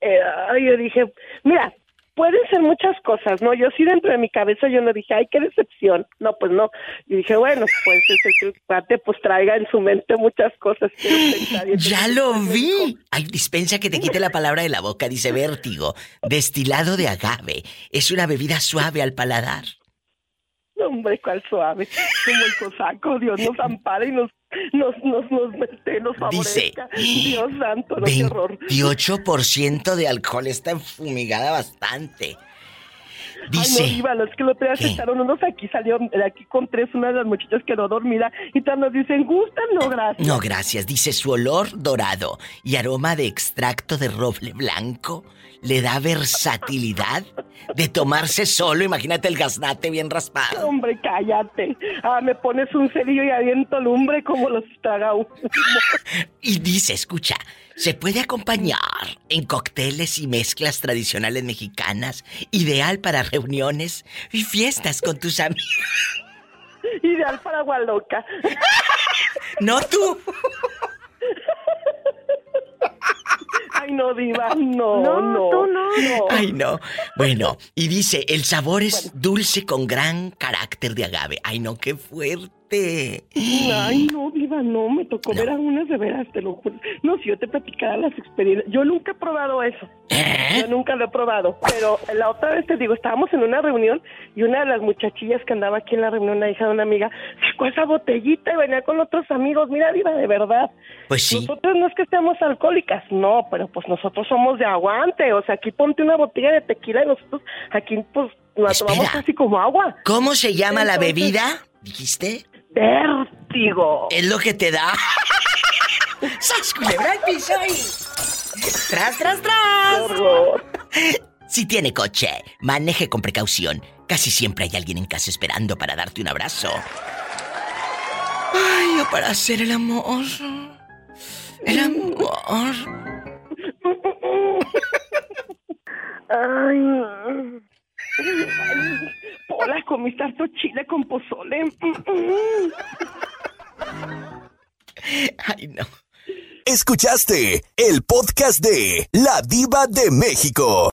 eh, yo dije, mira. Pueden ser muchas cosas, ¿no? Yo sí dentro de mi cabeza yo no dije, ay, qué decepción. No, pues no. Y dije, bueno, pues ese cuate pues traiga en su mente muchas cosas. que. Y Ya lo vi. Ay, dispensa que te quite la palabra de la boca. Dice vértigo. Destilado de agave. Es una bebida suave al paladar. Hombre, cuál suave. Como el cosaco, Dios nos ampara y nos, nos, nos, nos, nos Dice, favorezca. Dios santo, no, qué horror. 28% de alcohol está enfumigada bastante. Dice. Ay, no, Iván, es que lo te aceptaron unos aquí, salió de aquí con tres, una de las muchachas quedó dormida y todas nos dicen, ¿gustan? No, gracias. No, gracias. Dice su olor dorado y aroma de extracto de roble blanco le da versatilidad de tomarse solo. Imagínate el gaznate bien raspado. Hombre, cállate. Ah, me pones un cerillo y aviento lumbre como los traga uno. Y dice, escucha, se puede acompañar en cócteles y mezclas tradicionales mexicanas, ideal para reuniones y fiestas con tus amigos. Ideal para agua loca. No tú. Ay, no, diva, no, No, no. tú no. Ay, no. Bueno, y dice, el sabor es dulce con gran carácter de agave. Ay, no, qué fuerte. Ay, no, Diva, no, me tocó ver a unas de veras, te lo juro. No, si yo te platicara las experiencias. Yo nunca he probado eso. Yo nunca lo he probado. Pero la otra vez te digo, estábamos en una reunión y una de las muchachillas que andaba aquí en la reunión, la hija de una amiga, sacó esa botellita y venía con otros amigos. Mira, Diva, de verdad. Pues sí. Nosotros no es que estemos alcohólicas, no, pero pues nosotros somos de aguante. O sea, aquí ponte una botella de tequila y nosotros aquí pues la tomamos casi como agua. ¿Cómo se llama la bebida? ¿Dijiste? Vértigo. Es lo que te da. ¡Sas, culebra al piso y... ¡Tras, tras, tras! Si tiene coche, maneje con precaución. Casi siempre hay alguien en casa esperando para darte un abrazo. Ay, o para hacer el amor. El amor. Ay. Hola, comiste harto chile con pozole. Ay, no. Escuchaste el podcast de La Diva de México.